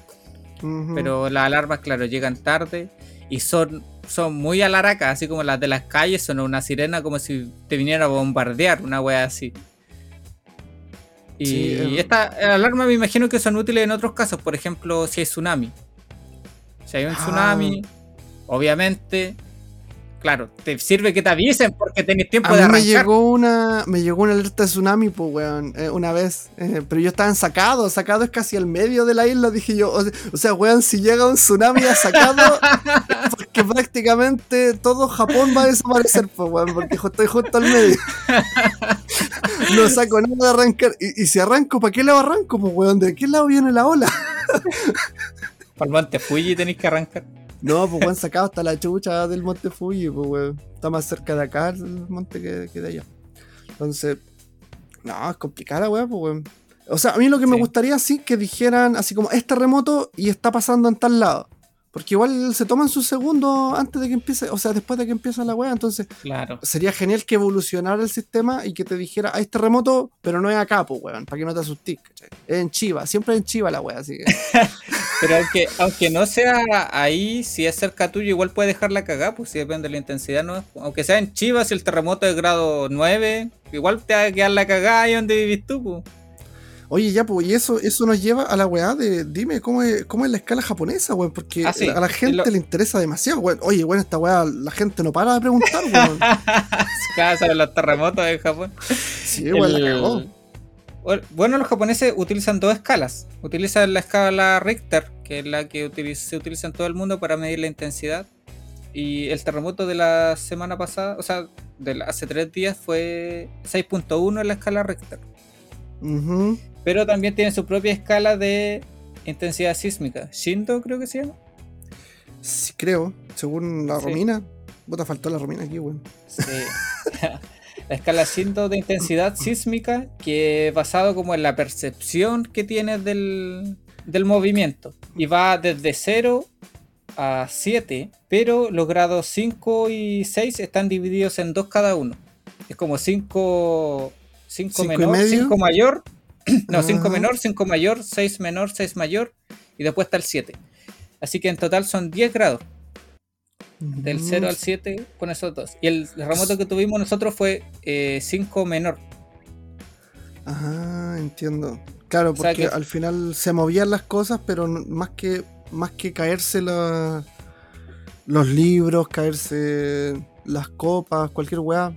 Pero las alarmas, claro, llegan tarde y son, son muy alaracas, así como las de las calles, son una sirena como si te viniera a bombardear, una wea así. Y Sí, eh. esta alarma me imagino que son útiles en otros casos, por ejemplo, si hay tsunami. Si hay un Ah. tsunami, obviamente, claro, te sirve que te avisen porque tenés tiempo A de mí me arrancar. llegó una me llegó una alerta de tsunami, pues, weón, eh, una vez. eh, pero yo estaba en sacado, sacado es casi al medio de la isla, dije yo. O, o sea, weón, si llega un tsunami a sacado, porque prácticamente todo Japón va a desaparecer, pues, weón, porque estoy justo al medio. no saco nada de arrancar. Y, y si arranco, ¿para qué lado arranco, pues, weón? ¿De qué lado viene la ola? Monte Fuji tenéis que arrancar. No, pues, weón, sacado hasta la chucha del monte Fuji, pues, weón. Está más cerca de acá el monte que, que de allá. Entonces, no, es complicada, weón, pues, weón. O sea, a mí lo que me gustaría, sí, que dijeran así como, es terremoto y está pasando en tal lado. Porque igual se toman sus segundos antes de que empiece, o sea, después de que empieza la weá. Entonces, Claro. sería genial que evolucionara el sistema y que te dijera, hay terremoto, pero no es acá, pues, weón, para que no te asustes, ¿cachai? Es en Chiva, siempre es en Chiva la weá, así que. Pero aunque, aunque no sea ahí, si es cerca tuyo, igual puede dejar la cagada, pues si depende de la intensidad, ¿no? Aunque sea en Chivas, si el terremoto es grado 9, igual te va a quedar la cagada ahí donde vivís tú, pues. Oye, ya, pues, y eso, eso nos lleva a la weá de, dime, ¿cómo es, cómo es la escala japonesa, weón? Porque Ah, sí. a la gente Lo- le interesa demasiado, weón. Oye, weón, esta weá, la gente no para de preguntar, weón. Cada sabe los terremotos en Japón. Sí, weón, la El- cagó. Bueno, los japoneses utilizan dos escalas. Utilizan la escala Richter, que es la que se utiliza en todo el mundo para medir la intensidad. Y el terremoto de la semana pasada, o sea, de la- hace tres días, fue 6.1 en la escala Richter. Ujú. Pero también tiene su propia escala de intensidad sísmica. Shindo creo que se llama. Sí, creo, según la Sí. Romina. Puta, faltó la Romina aquí, weón. Sí. la escala Shindo de intensidad sísmica que es basado como en la percepción que tienes del, del movimiento. Y va desde 0 a 7, pero los grados 5 y 6 están divididos en dos cada uno. Es como 5 5 ¿Cinco menor, medio? 5 mayor, no, 5 Ah. menor, 5 mayor, 6 menor, 6 mayor y después está el 7. Así que en total son 10 grados. Del Ujú. 0 al 7 con esos dos. Y el remoto que tuvimos nosotros fue 5 menor. Ah, entiendo. Claro, O sea porque que- al final se movían las cosas, pero más que más que caerse la- los libros, caerse las copas, cualquier weá,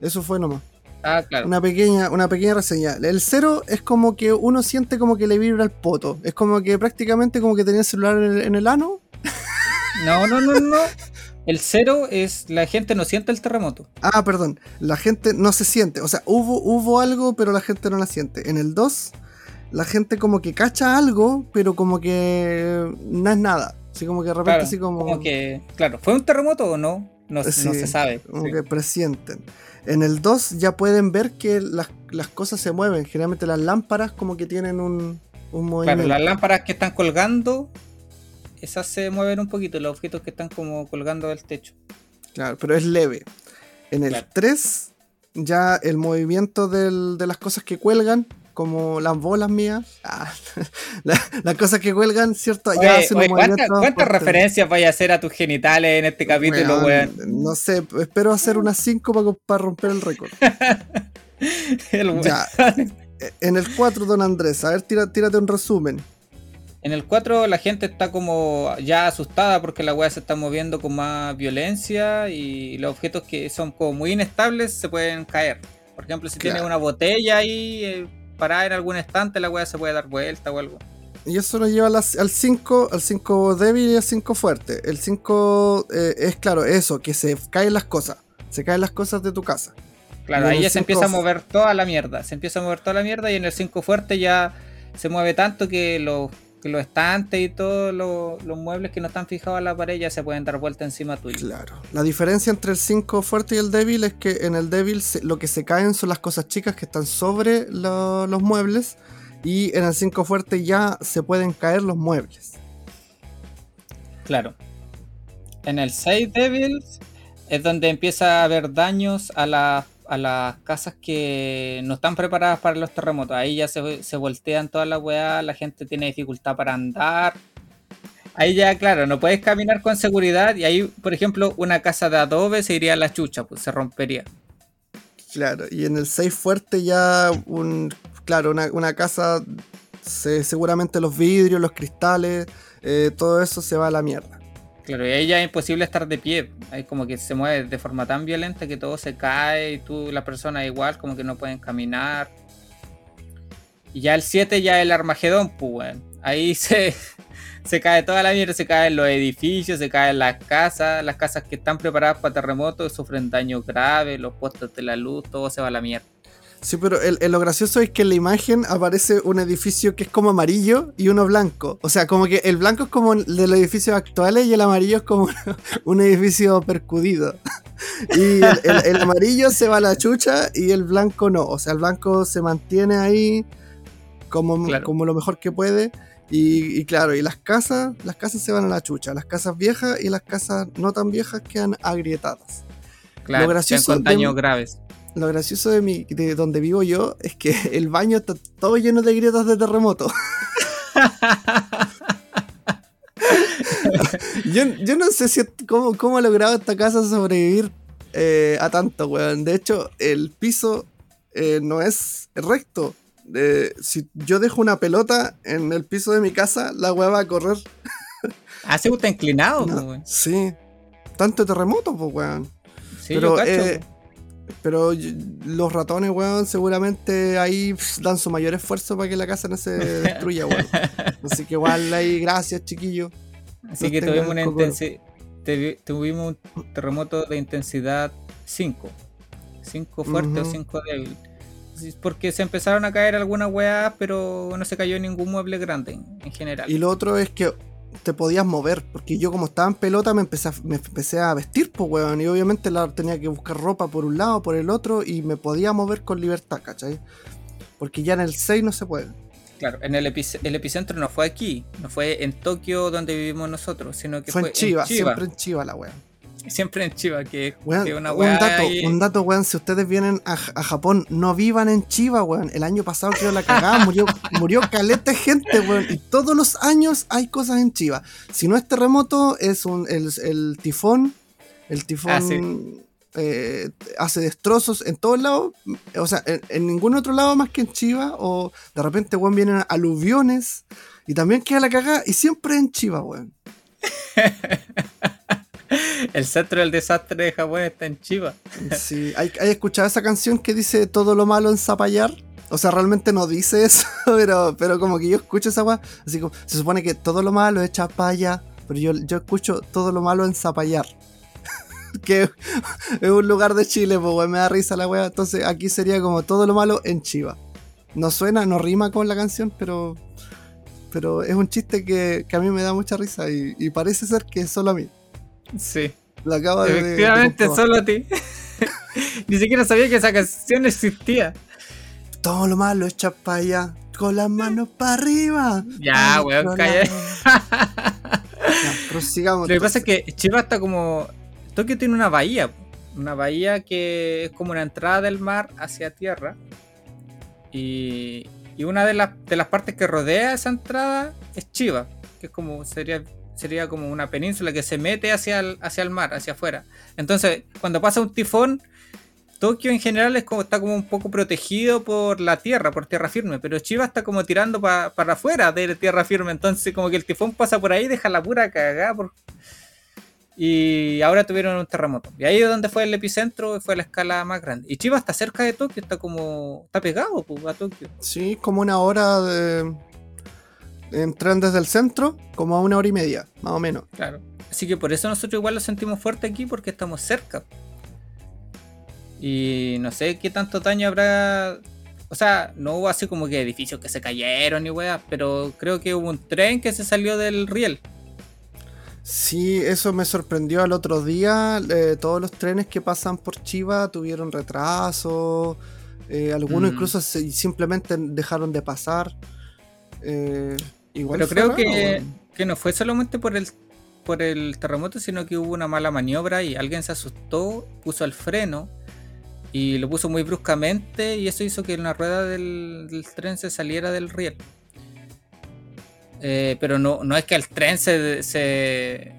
Eso fue nomás. Ah, claro. Una pequeña, una pequeña reseña. El cero es como que uno siente como que le vibra el poto. Es como que prácticamente como que tenía el celular en el, en el ano. No, no, no, no. El cero es la gente no siente el terremoto. Ah, perdón. La gente no se siente. O sea, hubo, hubo algo, pero la gente no la siente. En el 2, la gente como que cacha algo, pero como que no es nada. Así como que de repente Claro, así como... como que, claro, ¿fue un terremoto o no? No, Sí, no se sabe. Como sí. que presienten. En el 2 ya pueden ver que las, las cosas se mueven. Generalmente las lámparas como que tienen un, un Claro, movimiento. las lámparas que están colgando, esas se mueven un poquito, los objetos que están como colgando del techo. Claro, pero es leve. En el Claro. 3, ya el movimiento del- de las cosas que cuelgan, como las bolas mías, ah, la- las cosas que cuelgan, ¿cierto? ya Oye, hacen oye, un ¿cuántas, referencias vaya a hacer a tus genitales en este capítulo, Weón? No sé, espero hacer unas 5 para romper el récord. El. Ya. En el 4, don Andrés, a ver, tira- tírate un resumen. En el 4 la gente está como ya asustada porque la weá se está moviendo con más violencia y los objetos que son como muy inestables se pueden caer. Por ejemplo, si Claro. tienes una botella ahí eh, parada en algún estante, la weá se puede dar vuelta o algo. Y eso nos lleva las- al 5, al 5 débil y al 5 fuerte. El 5 eh, es claro, eso, que se caen las cosas. Se caen las cosas de tu casa. Claro, ahí ya se empieza a mover toda la mierda. Se empieza a mover toda la mierda y en el 5 fuerte ya se mueve tanto que los, que los estantes y todos los, los muebles que no están fijados a la pared ya se pueden dar vuelta encima tuyo. Claro. La diferencia entre el 5 fuerte y el débil es que en el débil se- lo que se caen son las cosas chicas que están sobre lo- los muebles. Y en el 5 fuerte ya se pueden caer los muebles. Claro. En el 6 Devils es donde empieza a haber daños a, la- a las casas que no están preparadas para los terremotos. Ahí ya se, se voltean todas las weas, la gente tiene dificultad para andar. Ahí ya, claro, no puedes caminar con seguridad y ahí, por ejemplo, una casa de adobe se iría a la chucha, pues se rompería. Claro. Y en el 6 fuerte ya un. Claro, una, una casa. se- seguramente los vidrios, los cristales. eh, todo eso se va a la mierda. Claro, y ahí ya es imposible estar de pie. Ahí como que se mueve de forma tan violenta que todo se cae y tú, la persona igual, como que no pueden caminar. Y ya el 7 ya el Armagedón, pues. Ahí se, se cae toda la mierda, se caen los edificios, se caen las casas, las casas que están preparadas para terremotos sufren daños graves, los postes de la luz, todo se va a la mierda. Sí, pero el, el- lo gracioso es que en la imagen aparece un edificio que es como amarillo y uno blanco. O sea, como que el blanco es como el de los edificios actuales y el amarillo es como un edificio percudido. Y el, amarillo se va a la chucha y el blanco no. O sea, el blanco se mantiene ahí como, Claro. como lo mejor que puede. Y, y claro, y las casas, las casas se van a la chucha. Las casas viejas y las casas no tan viejas quedan agrietadas. Claro, quedan gracioso con de- daños graves. Lo gracioso de, mi, de donde vivo yo es que el baño está todo lleno de grietas de terremoto. yo, yo no sé si cómo, cómo ha logrado esta casa sobrevivir eh, a tanto, weón. De hecho, el piso eh, no es recto. Eh, si yo dejo una pelota en el piso de mi casa, la weá va a correr. Ah, se gusta inclinado, No, pues, weón. sí. Tanto terremoto, pues, weón. Sí, pero, yo cacho. Pero los ratones, weón, seguramente ahí dan su mayor esfuerzo para que la casa no se destruya, weón. Así que igual ahí, gracias, chiquillo. Así que tuvimos, una intensi- te- tuvimos un terremoto de intensidad 5. 5 fuerte o Ujú. 5 débil. Porque se empezaron a caer algunas weas, pero no se cayó ningún mueble grande en general. Y lo otro es que te podías mover, porque yo como estaba en pelota me empecé a, me empecé a vestir, pues, weón. Y obviamente la, tenía que buscar ropa por un lado, por el otro, y me podía mover con libertad, ¿cachai? Porque ya en el 6 no se puede. Claro, en el, epic- el epicentro no fue aquí, no fue en Tokio donde vivimos nosotros, sino que Fue fue, en Chiva, siempre en Chiva la weón. Siempre en Chiva, que, Weón, que una un wea dato, un dato, weón, si ustedes vienen a, a Japón, no vivan en Chiva, weón. El año pasado quedó la cagada, murió, murió caleta de gente, weón. Y todos los años hay cosas en Chiva. Si no es terremoto, es un, el, el tifón. El tifón Ah, sí. eh, hace destrozos en todos lados. O sea, en, en ningún otro lado más que en Chiva. O de repente, weón, vienen aluviones. Y también queda la cagada. Y siempre en Chiva, weón. El centro del desastre de Japón está en Chiba. Sí, ¿hay, escuchado esa canción que dice todo lo malo en Zapallar? O sea, realmente no dice eso, pero, pero como que yo escucho esa weá, así como, se supone que todo lo malo es Chapaya, pero yo, yo escucho todo lo malo en Zapallar. que es un lugar de Chile, pues me da risa la weá. Entonces aquí sería como todo lo malo en Chiva. No suena, no rima con la canción, pero, pero es un chiste que, que a mí me da mucha risa y, y parece ser que es solo a mí. Sí. Lo acabo de- de Efectivamente, comprobar. solo a ti. Ni siquiera sabía que esa canción existía. Todo lo malo es Chapaya, con las manos para arriba. Ya, Al weón, calla. Lo que pasa es que Chiba está como. Tokio tiene una bahía. Una bahía que es como una entrada del mar hacia tierra. Y, y una de las, de las partes que rodea esa entrada es Chiba. Que es como. Sería, sería como una península que se mete hacia el, hacia el mar, hacia afuera. Entonces, cuando pasa un tifón. Tokio en general es como, está como un poco protegido por la tierra, por tierra firme, pero Chiba está como tirando pa- para afuera de tierra firme, entonces como que el tifón pasa por ahí, deja la pura cagada por, y ahora tuvieron un terremoto. Y ahí es donde fue el epicentro, fue la escala más grande. Y Chiba está cerca de Tokio, está como. está pegado pues, a Tokio. Sí, como una hora de. Entran desde el centro, como a una hora y media, más o menos. Claro. Así que por eso nosotros igual lo sentimos fuerte aquí, porque estamos cerca. Y no sé qué tanto daño habrá. O sea, no hubo así como que edificios que se cayeron ni weas, pero creo que hubo un tren que se salió del riel. Sí, eso me sorprendió al otro día. eh, todos los trenes que pasan por Chiva tuvieron retraso. eh, algunos Mm. incluso se- simplemente dejaron de pasar. Eh, igual Pero creo raro, que, que no fue solamente por el, por el terremoto, sino que hubo una mala maniobra y alguien se asustó, puso el freno y lo puso muy bruscamente y eso hizo que una rueda del, del tren se saliera del riel. Eh, pero no, no es que el tren se... se-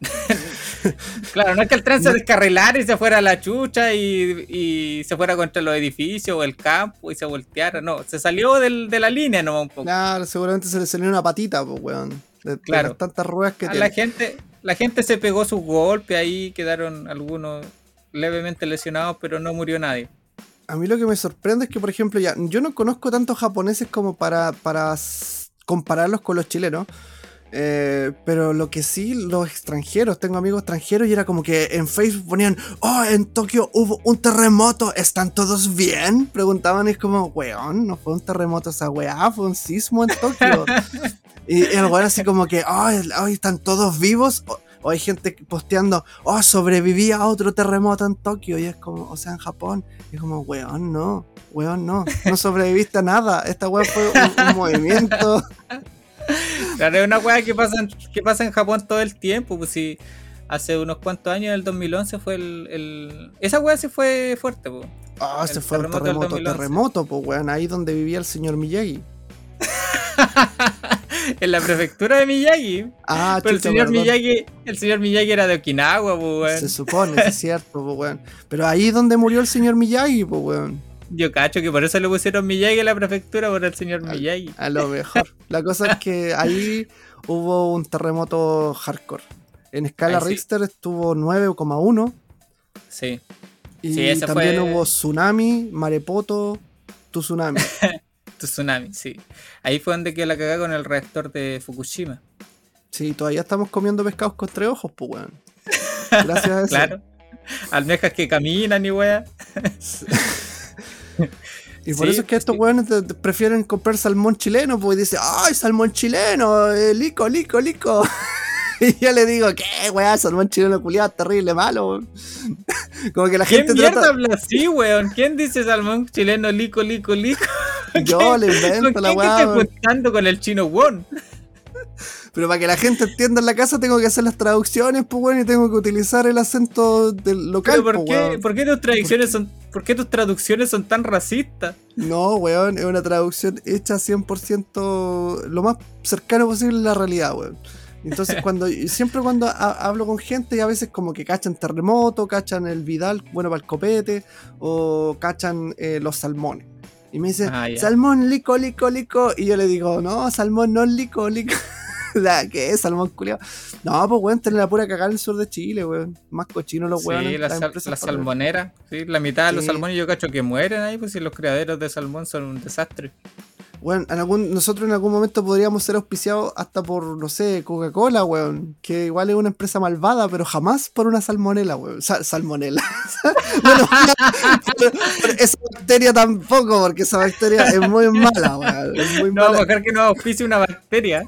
claro, no es que el tren se descarrilara y se fuera a la chucha y, y se fuera contra los edificios o el campo y se volteara. No, se salió del- de la línea nomás un poco. Claro, seguramente se le salió una patita, pues, weón. De, Claro. tantas ruedas que A tiene. la gente, la gente se pegó sus golpes ahí, quedaron algunos levemente lesionados, pero no murió nadie. A mí lo que me sorprende es que, por ejemplo, ya, yo no conozco tantos japoneses como para, para compararlos con los chilenos. Eh, pero lo que sí, los extranjeros, tengo amigos extranjeros y era como que en Facebook ponían, oh, en Tokio hubo un terremoto, ¿están todos bien? Preguntaban y es como, weón, no fue un terremoto esa weá, fue un sismo en Tokio. y, el weón así como que, oh, oh, ¿están todos vivos? O, o hay gente posteando, oh, sobreviví a otro terremoto en Tokio y es como, o sea, en Japón. Y es como, weón, no, weón, no, no sobreviviste a nada. Esta weón fue un, un movimiento. Claro, es una weá que pasa, en, que pasa en Japón todo el tiempo, pues si hace unos cuantos años, en el 2011 fue el... el- Esa weá sí fue fuerte, pues. Ah, El ese fue un terremoto terremoto, 2011. terremoto, pues weón, ahí donde vivía el señor Miyagi. en la prefectura de Miyagi. Ah, Pero el señor perdón. Miyagi, el señor Miyagi era de Okinawa, pues weón. Se supone, es cierto, pues weón. Pero ahí es donde murió el señor Miyagi, pues weón. Yo cacho que por eso le pusieron Miyagi a la prefectura por el señor Miyagi. A lo mejor. La cosa es que ahí hubo un terremoto hardcore. En escala sí. Richter estuvo 9,1. Sí. Y Sí, ese también fue- hubo tsunami, marepoto, tsunami. Tsunami, sí. Ahí fue donde quedó la cagada con el reactor de Fukushima. Sí, todavía estamos comiendo pescados con tres ojos, pues weón. Gracias a eso. Claro. Almejas que caminan y wea. Y por Sí, eso es que estos sí. weones prefieren comprar salmón chileno, pues y dice, ¡ay, salmón chileno! eh, lico, lico, lico. y yo le digo, ¿qué, weá? Salmón chileno culiado, terrible, malo. weón". Como que la ¿Quién gente mierda trata. habla así, weón? ¿Quién dice salmón chileno lico, lico, lico? Yo le ¿Con invento la quién weá. esté weón. juntando con el chino Won? Pero para que la gente entienda en la casa tengo que hacer las traducciones, pues weón, y tengo que utilizar el acento del local, ¿Pero por pues, qué, weón. por qué tus traducciones son, por qué tus traducciones son tan racistas? No, weón, es una traducción hecha 100% lo más cercano posible a la realidad, weón. Entonces, cuando siempre cuando ha- hablo con gente, y a veces como que cachan terremoto, cachan el Vidal, bueno, para el copete, o cachan eh, los salmones. Y me dicen, Ah, ya. salmón, lico, lico, lico. Y yo le digo, no, salmón, no, lico, lico. la que es, salmón culiado. No, pues weón, tener la pura cagada en el sur de Chile, weón. Más cochino los weón. Sí, la, sal- la salmonera. Sí, la mitad de los salmones yo cacho que mueren ahí, pues si los criaderos de salmón son un desastre. Weón, en algún, nosotros en algún momento podríamos ser auspiciados hasta por, no sé, Coca-Cola, weón. Que igual es una empresa malvada, pero jamás por una salmonela, weón. Sa- salmonela. bueno, pero- pero esa bacteria tampoco, porque esa bacteria es muy mala, weón. Es muy No, mala. mejor que no auspicie una bacteria.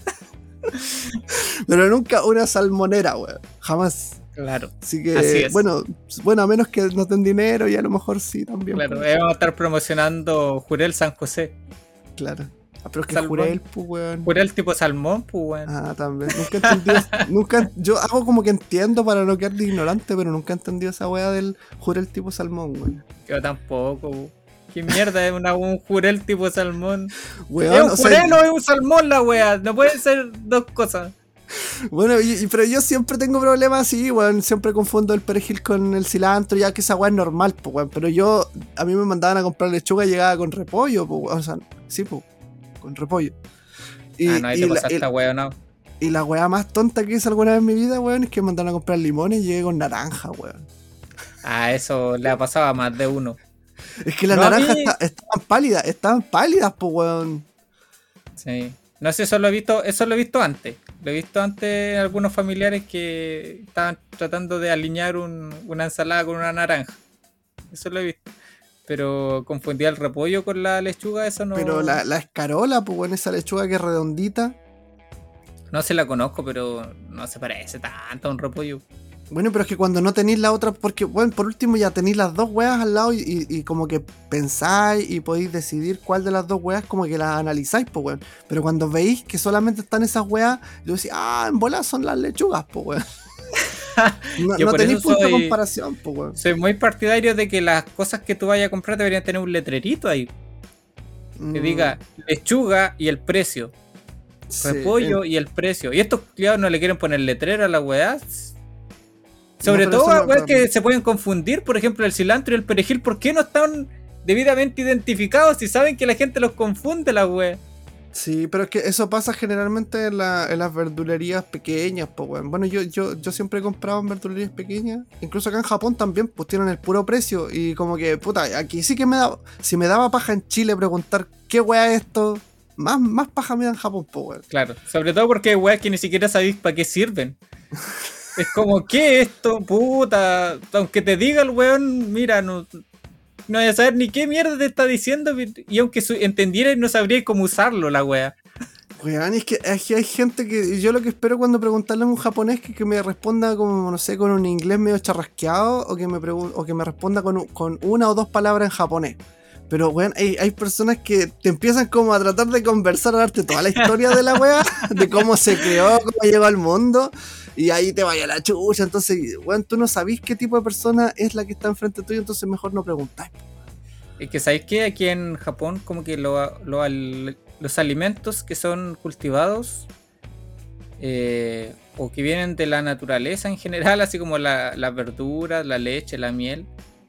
Pero nunca una salmonera, weón. Jamás. Claro, Así que, Así es. bueno, bueno, a menos que no den dinero y a lo mejor sí también. claro. pues. eh, Vamos a estar promocionando Jurel San José. Claro. Ah, pero es que Salmón. Jurel, pues, weón. Jurel tipo salmón, pues bueno. Ah, también. Nunca he entendido. nunca, yo hago como que entiendo para no quedar de ignorante, pero nunca he entendido esa weá del Jurel tipo salmón, weón. Yo tampoco. pu. ¿Qué mierda es una, un Jurel tipo salmón? Weón, ¿Es un sea, Jurel o es un salmón la wea? No pueden ser dos cosas. Bueno, y- y- pero yo siempre tengo problemas así, weón. Siempre confundo el perejil con el cilantro, ya que esa weá es normal, pues, weón. Pero yo, a mí me mandaban a comprar lechuga y llegaba con repollo, pues, weón. O sea, sí, pues, con repollo. Y, ah, no, ahí y te la, pasaste, y- weón, no. y la weá más tonta que hice alguna vez en mi vida, weón, es que me mandaron a comprar limones y llegué con naranja, weón. Ah, eso le ha pasado a más de uno. Es que las No, naranjas mí- esta- estaban pálidas, estaban pálidas, pues, weón. Sí. No sé, eso lo he visto, eso lo he visto antes. Lo he visto antes en algunos familiares que estaban tratando de alinear un- una ensalada con una naranja. Eso lo he visto. Pero confundía el repollo con la lechuga, eso no. Pero la, la escarola, pues, weón, esa lechuga que es redondita. No se la conozco, pero no se parece tanto a un repollo. Bueno, pero es que cuando no tenéis la otra, porque, bueno, por último ya tenéis las dos weas al lado y, como que pensáis y podéis decidir cuál de las dos weas como que las analizáis, pues, weón. Pero cuando veis que solamente están esas weas, yo decía, ah, en bolas son las lechugas, pues, weón. No, tenéis punto de comparación, pues, weón. Soy muy partidario de que las cosas que tú vayas a comprar deberían tener un letrerito ahí. Que Mm, diga lechuga y el precio. sí, repollo y el precio. Y estos cliados no le quieren poner letrero a la weá. Sobre todo no- que se pueden confundir, por ejemplo, el cilantro y el perejil. ¿Por qué no están debidamente identificados si saben que la gente los confunde la wea? Sí, pero es que eso pasa generalmente en, la- en las verdulerías pequeñas, pues, weón. Bueno, yo, yo, yo siempre he comprado en verdulerías pequeñas. Incluso acá en Japón también, pues tienen el puro precio. Y como que, puta, aquí sí que me da. Si me daba paja en Chile preguntar qué weá es esto, más, más paja me da en Japón, pues, weón. Claro, sobre todo porque hay weas que ni siquiera sabéis para qué sirven. es como, ¿qué es esto? Puta, aunque te diga el weón, mira, no, no voy a saber ni qué mierda te está diciendo. Y aunque entendierais, no sabríais cómo usarlo la wea. Weón, es que, que hay gente que. Yo lo que espero cuando preguntarle a un japonés que, que me responda como, no sé, con un inglés medio charrasqueado o que me, o que me responda con, con una o dos palabras en japonés. Pero, weón, hay, hay personas que te empiezan como a tratar de conversar, a darte toda la historia de la weá, de cómo se creó, cómo llegó al mundo, y ahí te vaya la chucha. Entonces, weón, tú no sabís qué tipo de persona es la que está enfrente tuyo, entonces mejor no preguntáis. Es que sabéis que aquí en Japón como que lo- los alimentos que son cultivados eh, o que vienen de la naturaleza en general, así como la- las verduras, la leche, la miel,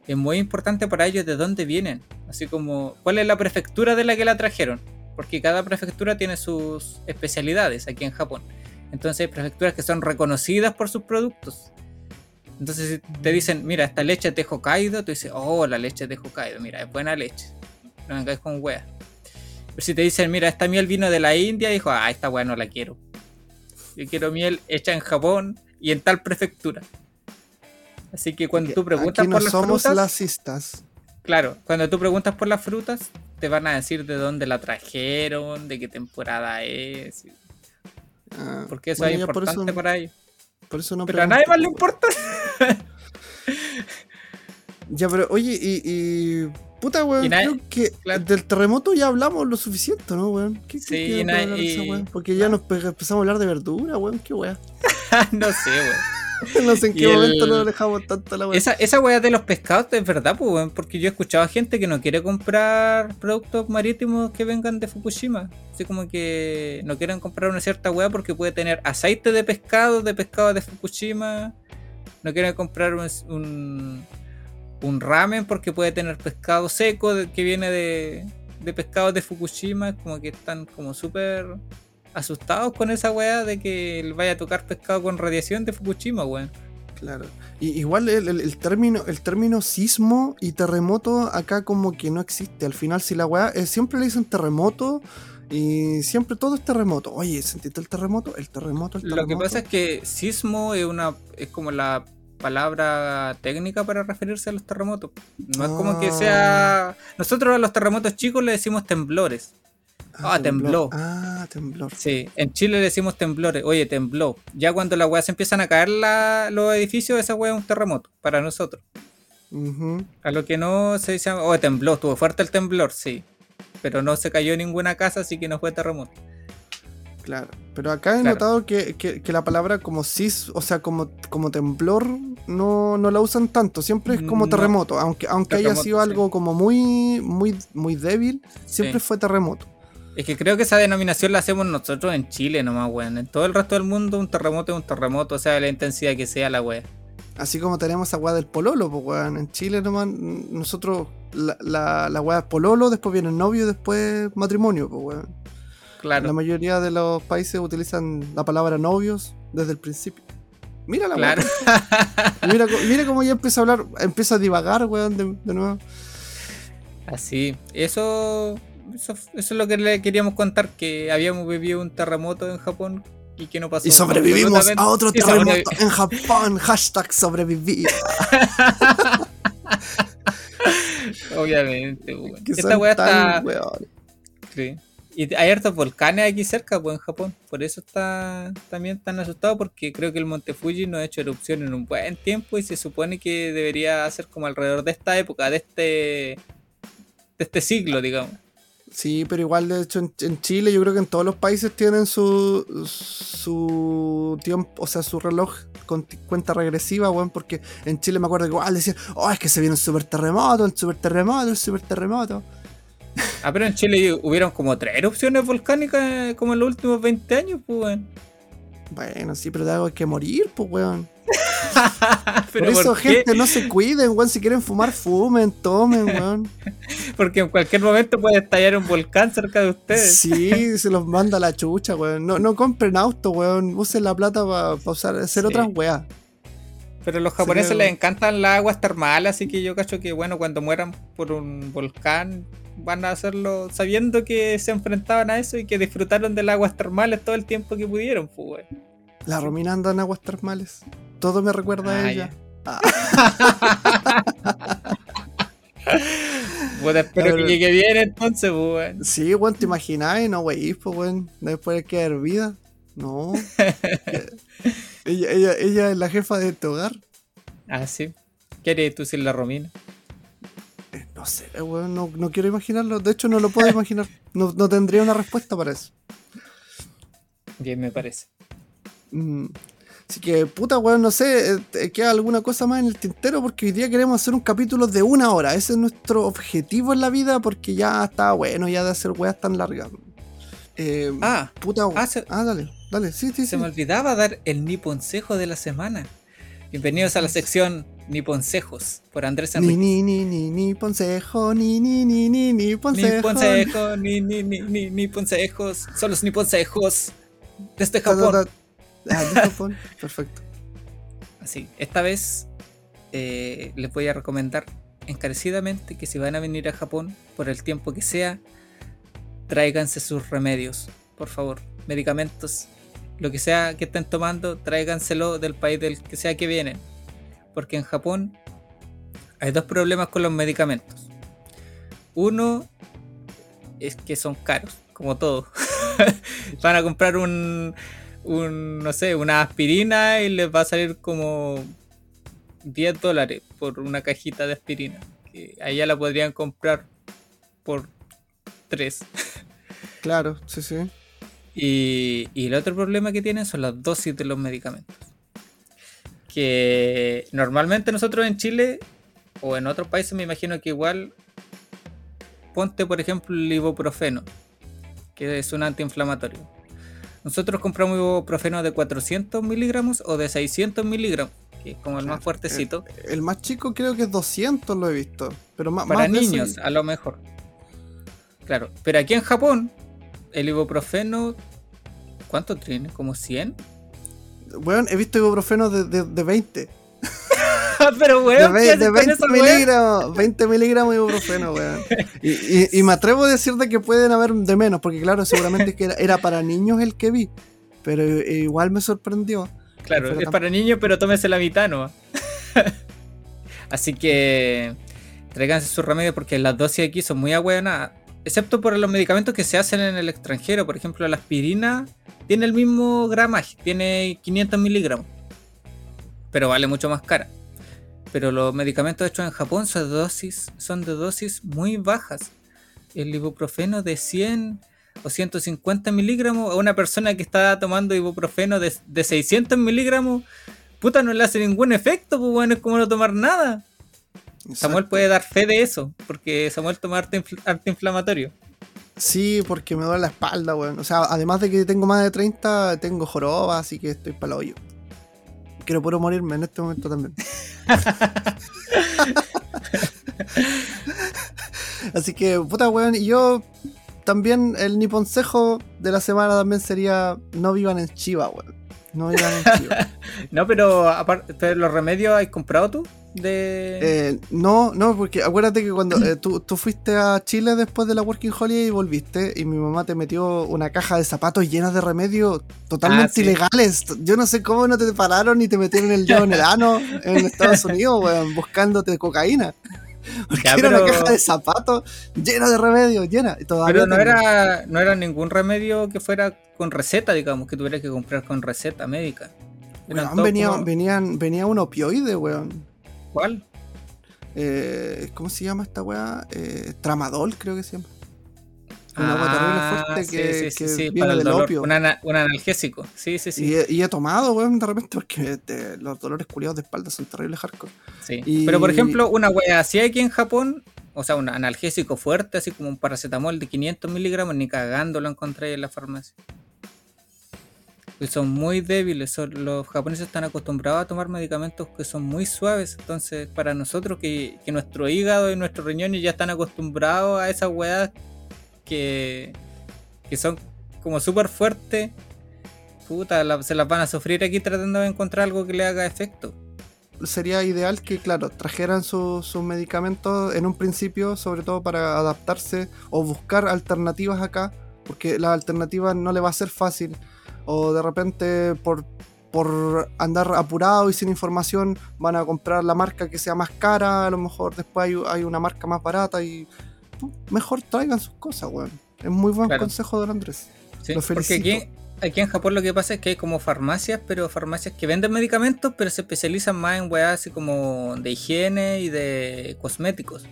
es muy importante para ellos de dónde vienen. Así como cuál es la prefectura de la que la trajeron. Porque cada prefectura tiene sus especialidades aquí en Japón. Entonces hay prefecturas que son reconocidas por sus productos. Entonces si te dicen, mira, esta leche es de Hokkaido, tú dices, oh, la leche es de Hokkaido, mira, es buena leche. No vengáis con wea. Pero si te dicen, mira, esta miel vino de la India, dijo, ah, esta wea no la quiero. Yo quiero miel hecha en Japón y en tal prefectura. Así que cuando tú preguntas Aquí no por las somos frutas, lacistas. claro, cuando tú preguntas por las frutas, te van a decir de dónde la trajeron, de qué temporada es, Ah, porque eso bueno, es importante eso- para ellos. Por eso no Pero a pregunto, nadie más le po, importa. Ya, pero oye, y. y puta, weón, nadie- creo que claro. del terremoto ya hablamos lo suficiente, ¿no, weón? ¿Qué, qué Sí, nadie- esa weá? Porque ya nos pe- empezamos a hablar de verdura, weón, qué weá. no sé, weón. no sé en qué el- momento nos dejamos tanto la weá. Esa, esa weá de los pescados es verdad, pues, weón, porque yo he escuchado a gente que no quiere comprar productos marítimos que vengan de Fukushima. Así como que no quieren comprar una cierta weá porque puede tener aceite de pescado, de pescado de Fukushima. No quieren comprar un, un, un ramen porque puede tener pescado seco de- que viene de, de pescado de Fukushima. Como que están como súper asustados con esa weá de que vaya a tocar pescado con radiación de Fukushima, weón. Claro. Y, igual el, el- el término, el término sismo y terremoto acá como que no existe. Al final, si la weá, eh, siempre le dicen terremoto y siempre todo es terremoto. Oye, ¿sentiste el terremoto? El terremoto, el Lo terremoto. que pasa es que sismo es una es como la palabra técnica para referirse a los terremotos. No es como que Ah. sea. Nosotros a los terremotos chicos le decimos temblores. ah, tembló. Ah, temblor. Sí, en Chile le decimos temblores. Oye, tembló. Ya cuando las weas se empiezan a caer la- los edificios, esa wea es un terremoto para nosotros. A lo que no se dice, oh, tembló, estuvo fuerte el temblor, sí. Pero no se cayó ninguna casa, así que no fue terremoto. Claro. Pero acá he Claro. notado que, que- que la palabra como sis, o sea, como, como temblor, no, no la usan tanto. Siempre es como No. terremoto. Aunque, aunque haya sido sí. algo como muy, muy, muy débil, siempre Sí. fue terremoto. Es que creo que esa denominación la hacemos nosotros en Chile nomás, weón. En todo el resto del mundo un terremoto es un terremoto, o sea, la intensidad que sea la wea. Así como tenemos esa weá del pololo, pues weón. En Chile nomás, nosotros, la, la, la weá es pololo, después viene el novio y después matrimonio, pues weón. Claro, La mayoría de los países utilizan la palabra novios desde el principio. Mira la claro. Mira, mira cómo ya empieza a hablar, empieza a divagar, weón, de, de nuevo. Así, eso, eso, eso es lo que le queríamos contar, que habíamos vivido un terremoto en Japón y que no pasó. Y sobrevivimos a otro terremoto en Japón. Hashtag sobrevivir. Obviamente, weón. Esta weá está... Sí. Y hay hartos volcanes aquí cerca, pues en Japón. Por eso está también tan asustado, porque creo que el Monte Fuji no ha hecho erupción en un buen tiempo y se supone que debería ser como alrededor de esta época, de este, de este siglo, digamos. Sí, pero igual de hecho en, Chile yo creo que en todos los países tienen su su tiempo, o sea, su reloj con cuenta regresiva, weón, porque en Chile me acuerdo que igual decían, oh, es que se viene un super terremoto, el super terremoto, el super terremoto. Ah, pero en Chile hubieron como tres erupciones volcánicas eh, como en los últimos 20 años, pues, weón. Bueno, sí, pero algo hay que morir, pues, weón. Pero Por eso, gente, no se cuiden, weón. Si quieren fumar, fumen, tomen, weón. Porque en cualquier momento puede estallar un volcán cerca de ustedes. Sí, se los manda la chucha, weón. No, no compren auto, weón. Usen la plata para usar, hacer Sí. otras weas. Pero a los japoneses Sería- les encantan las aguas termales, así que yo cacho que, bueno, cuando mueran por un volcán, van a hacerlo sabiendo que se enfrentaban a eso y que disfrutaron de las aguas termales todo el tiempo que pudieron, pues. La Romina anda en aguas termales. Todo me recuerda a Ah, ella. Puta, espero A que llegue bien entonces, pues, weón. Sí, weón, te imagináis, no, wey, pues, weón. Después de quedar hervida. No. ella, ella, ella es la jefa de este hogar. Ah, sí. ¿Qué harías tú sin la Romina? Eh, No sé, weón, no, no quiero imaginarlo. De hecho, no lo puedo imaginar. No, no tendría una respuesta para eso. Bien, me parece. Mm. Así que, puta, weón, no sé, eh, ¿te ¿queda alguna cosa más en el tintero? Porque hoy día queremos hacer un capítulo de una hora. Ese es nuestro objetivo en la vida porque ya está bueno ya de hacer weas tan largas. Eh, Ah, puta, ah, se- ah, dale, dale, sí, sí, sí. se me olvidaba dar el niponcejo de la semana. Bienvenidos a la sección Niponsejos por Andrés Ni, Enrique. ni, ni, ni, ni, consejo, ni, ni, ni, ni, ni, Ni consejo. consejo, ni, ni, ni, ni, ni consejos, son los ni consejos desde Japón. ta. Ah, de Japón, perfecto. Así, esta vez eh, les voy a recomendar encarecidamente que si van a venir a Japón, por el tiempo que sea, tráiganse sus remedios, por favor, medicamentos, lo que sea que estén tomando, tráiganselo del país del que sea que vienen, porque en Japón hay dos problemas con los medicamentos. Uno es que son caros, como todo. van a comprar un, un, no sé, una aspirina y les va a salir como 10 dólares por una cajita de aspirina. Que allá la podrían comprar por 3. Claro, sí, sí. Y, y el otro problema que tienen son las dosis de los medicamentos. Que normalmente nosotros en Chile o en otros países me imagino que igual ponte por ejemplo el ibuprofeno, que es un antiinflamatorio. Nosotros compramos ibuprofeno de 400 miligramos o de 600 miligramos, que es como el más fuertecito. El más chico creo que es 200, lo he visto. Pero más, para más niños, a lo mejor. Claro, pero aquí en Japón, el ibuprofeno ¿Cuánto tiene? ¿Como 100? Weón, he visto ibuprofeno de, de, de 20. Pero, De, weón, ve- ¿qué haces de con 20 esa weá? miligramos. 20 miligramos de ibuprofeno, weón. Y, y- y me atrevo a decir de que pueden haber de menos, porque claro, seguramente que era, era para niños el que vi. Pero igual me sorprendió. Claro, es para niños, pero tómese la mitad nomás. Así que tráiganse su remedio porque las dosis aquí son muy ahueonadas. Excepto por los medicamentos que se hacen en el extranjero. Por ejemplo, la aspirina tiene el mismo gramaje, tiene 500 miligramos. Pero vale mucho más cara. Pero los medicamentos hechos en Japón son de dosis, son dosis muy bajas. El ibuprofeno de 100 o 150 miligramos a una persona que está tomando ibuprofeno de, de 600 miligramos, puta, no le hace ningún efecto, pues bueno, es como no tomar nada. Samuel puede dar fe de eso, porque Samuel toma arte, infl- arte inflamatorio. Sí, porque me duele la espalda, weón. O sea, además de que tengo más de 30, tengo joroba, así que estoy para el hoyo. Quiero puro morirme en este momento también. así que, puta, weón. Y yo también, el niponcejo de la semana también sería: no vivan en Chiva, weón. No Chiva. No, pero aparte, ¿los remedios has comprado tú? De... Eh, no, no, porque acuérdate que cuando eh, tú, tú fuiste a Chile después de la Working Holiday y volviste, y mi mamá te metió una caja de zapatos llenas de remedios totalmente Ah, sí. ilegales. Yo no sé cómo no te pararon y te metieron el dedo en el ano en Estados Unidos, weón, buscándote cocaína. Porque Ya, era una pero- caja de zapatos llena de remedios, llena. Todavía Pero no tengo. era, no era ningún remedio que fuera con receta, digamos, que tuvieras que comprar con receta médica. Weón, venía, como- venían, venía un opioide, weón. ¿Cuál? Eh, ¿Cómo se llama esta weá? Eh, tramadol, creo que se llama. Un agua terrible Ah, fuerte sí, que, sí, que viene para el del dolor. opio. Un, ana- un analgésico. Sí, sí, sí. Y, he, y he tomado, weón, de repente, porque te- los dolores culiados de espalda son terribles hardcore. sí. y- Pero por ejemplo, una wea así aquí en Japón, o sea, un analgésico fuerte, así como un paracetamol de 500 miligramos, ni cagando lo encontré en la farmacia. Y son muy débiles. son- los japoneses están acostumbrados a tomar medicamentos que son muy suaves. Entonces, para nosotros, que, que nuestro hígado y nuestros riñones ya están acostumbrados a esas weas que, que son como súper fuertes, puta, se las van a sufrir aquí tratando de encontrar algo que le haga efecto. Sería ideal que, claro, trajeran su- sus medicamentos en un principio, sobre todo para adaptarse o buscar alternativas acá, porque la alternativa no le va a ser fácil. O de repente, por, por andar apurado y sin información, van a comprar la marca que sea más cara, a lo mejor después hay, hay una marca más barata y mejor traigan sus cosas, weón. Es muy buen Claro. consejo, don Andrés. Sí, Lo porque aquí, aquí en Japón lo que pasa es que hay como farmacias, pero farmacias que venden medicamentos, pero se especializan más en weas así como de higiene y de cosméticos.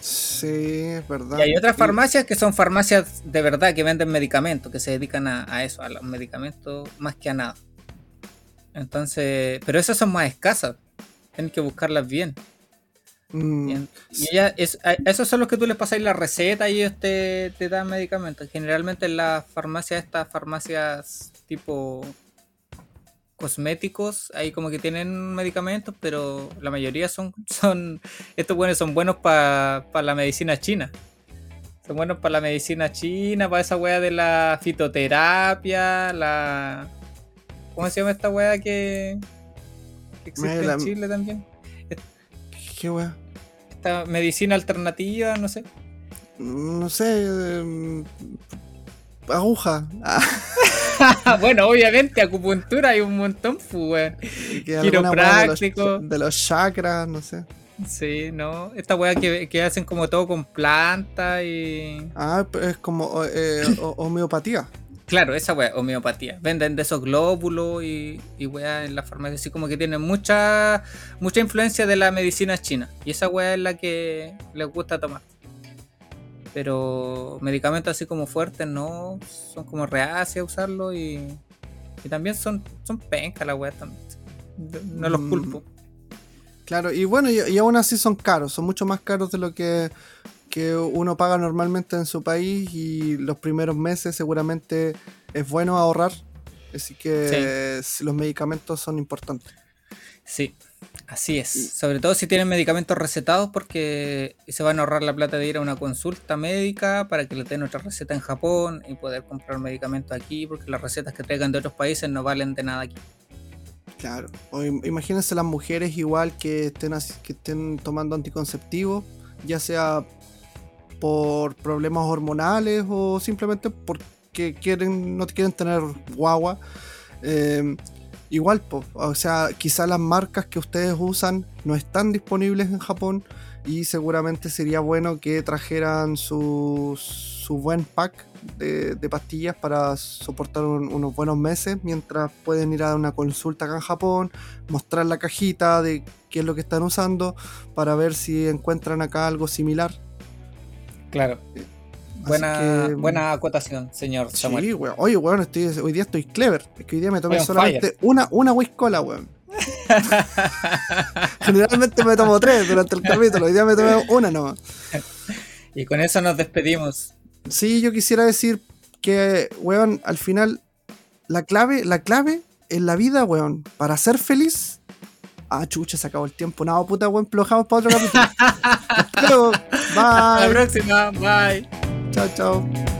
Sí, es verdad. Y hay otras farmacias que son farmacias de verdad que venden medicamentos, que se dedican a, a eso, a los medicamentos más que a nada. Entonces, pero esas son más escasas. Tienen que buscarlas bien. Mm. Y ella es, a esos son los que tú les pasáis la receta y ellos te, te dan medicamentos. Generalmente en las farmacias, estas farmacias tipo cosméticos, ahí como que tienen medicamentos, pero la mayoría son, son estos buenos son buenos para la medicina china. Son buenos para la medicina china, para esa wea de la fitoterapia, la... ¿Cómo se llama esta wea que, que existe la- en Chile también? Qué wea. Esta medicina alternativa, no sé. No sé. em, aguja. Ah, bueno, obviamente, acupuntura hay un montón, pues, wea de los, Quiropráctico. de los chakras, no sé. Sí, no. Esta weá que, que hacen como todo con planta y. Ah, es como eh, ho- homeopatía. Claro, esa weá, homeopatía. Venden de esos glóbulos y, y weá en la farmacia, así como que tienen mucha mucha influencia de la medicina china. Y esa weá es la que les gusta tomar. Pero medicamentos así como fuertes no, son como reacios a usarlo y, y también son, son pencas la weá también. No los Mm. culpo. Claro, y bueno, y, y aún así son caros, son mucho más caros de lo que, que uno paga normalmente en su país y los primeros meses seguramente es bueno ahorrar. Así que los medicamentos son importantes. Sí, Así es. Sobre todo si tienen medicamentos recetados porque se van a ahorrar la plata de ir a una consulta médica para que le den otra receta en Japón y poder comprar medicamentos aquí porque las recetas que traigan de otros países no valen de nada aquí. Claro. O im- imagínense las mujeres igual que estén, que estén tomando anticonceptivos, ya sea por problemas hormonales o simplemente porque quieren, no quieren tener guagua. Eh, igual, po, o sea, quizá las marcas que ustedes usan no están disponibles en Japón y seguramente sería bueno que trajeran su, su buen pack de, pastillas para soportar un- unos buenos meses mientras pueden ir a una consulta acá en Japón, mostrar la cajita de qué es lo que están usando para ver si encuentran acá algo similar. Claro. Buena, que- buena acotación, señor Samuel. Sí, weón. Oye, weón, estoy, hoy día estoy clever. Es que hoy día me tomé solamente una, una whiskola, weón. Generalmente me tomo tres durante el capítulo. Hoy día me tomé una nomás. Y con eso nos despedimos. Sí, yo quisiera decir que, weón, al final, la clave, la clave en la vida, weón, para ser feliz. Ah, chucha, se acabó el tiempo. No, puta, weón, lo dejamos para otro capítulo. Hasta luego. Hasta la Bye. próxima. Bye. Chao, chao.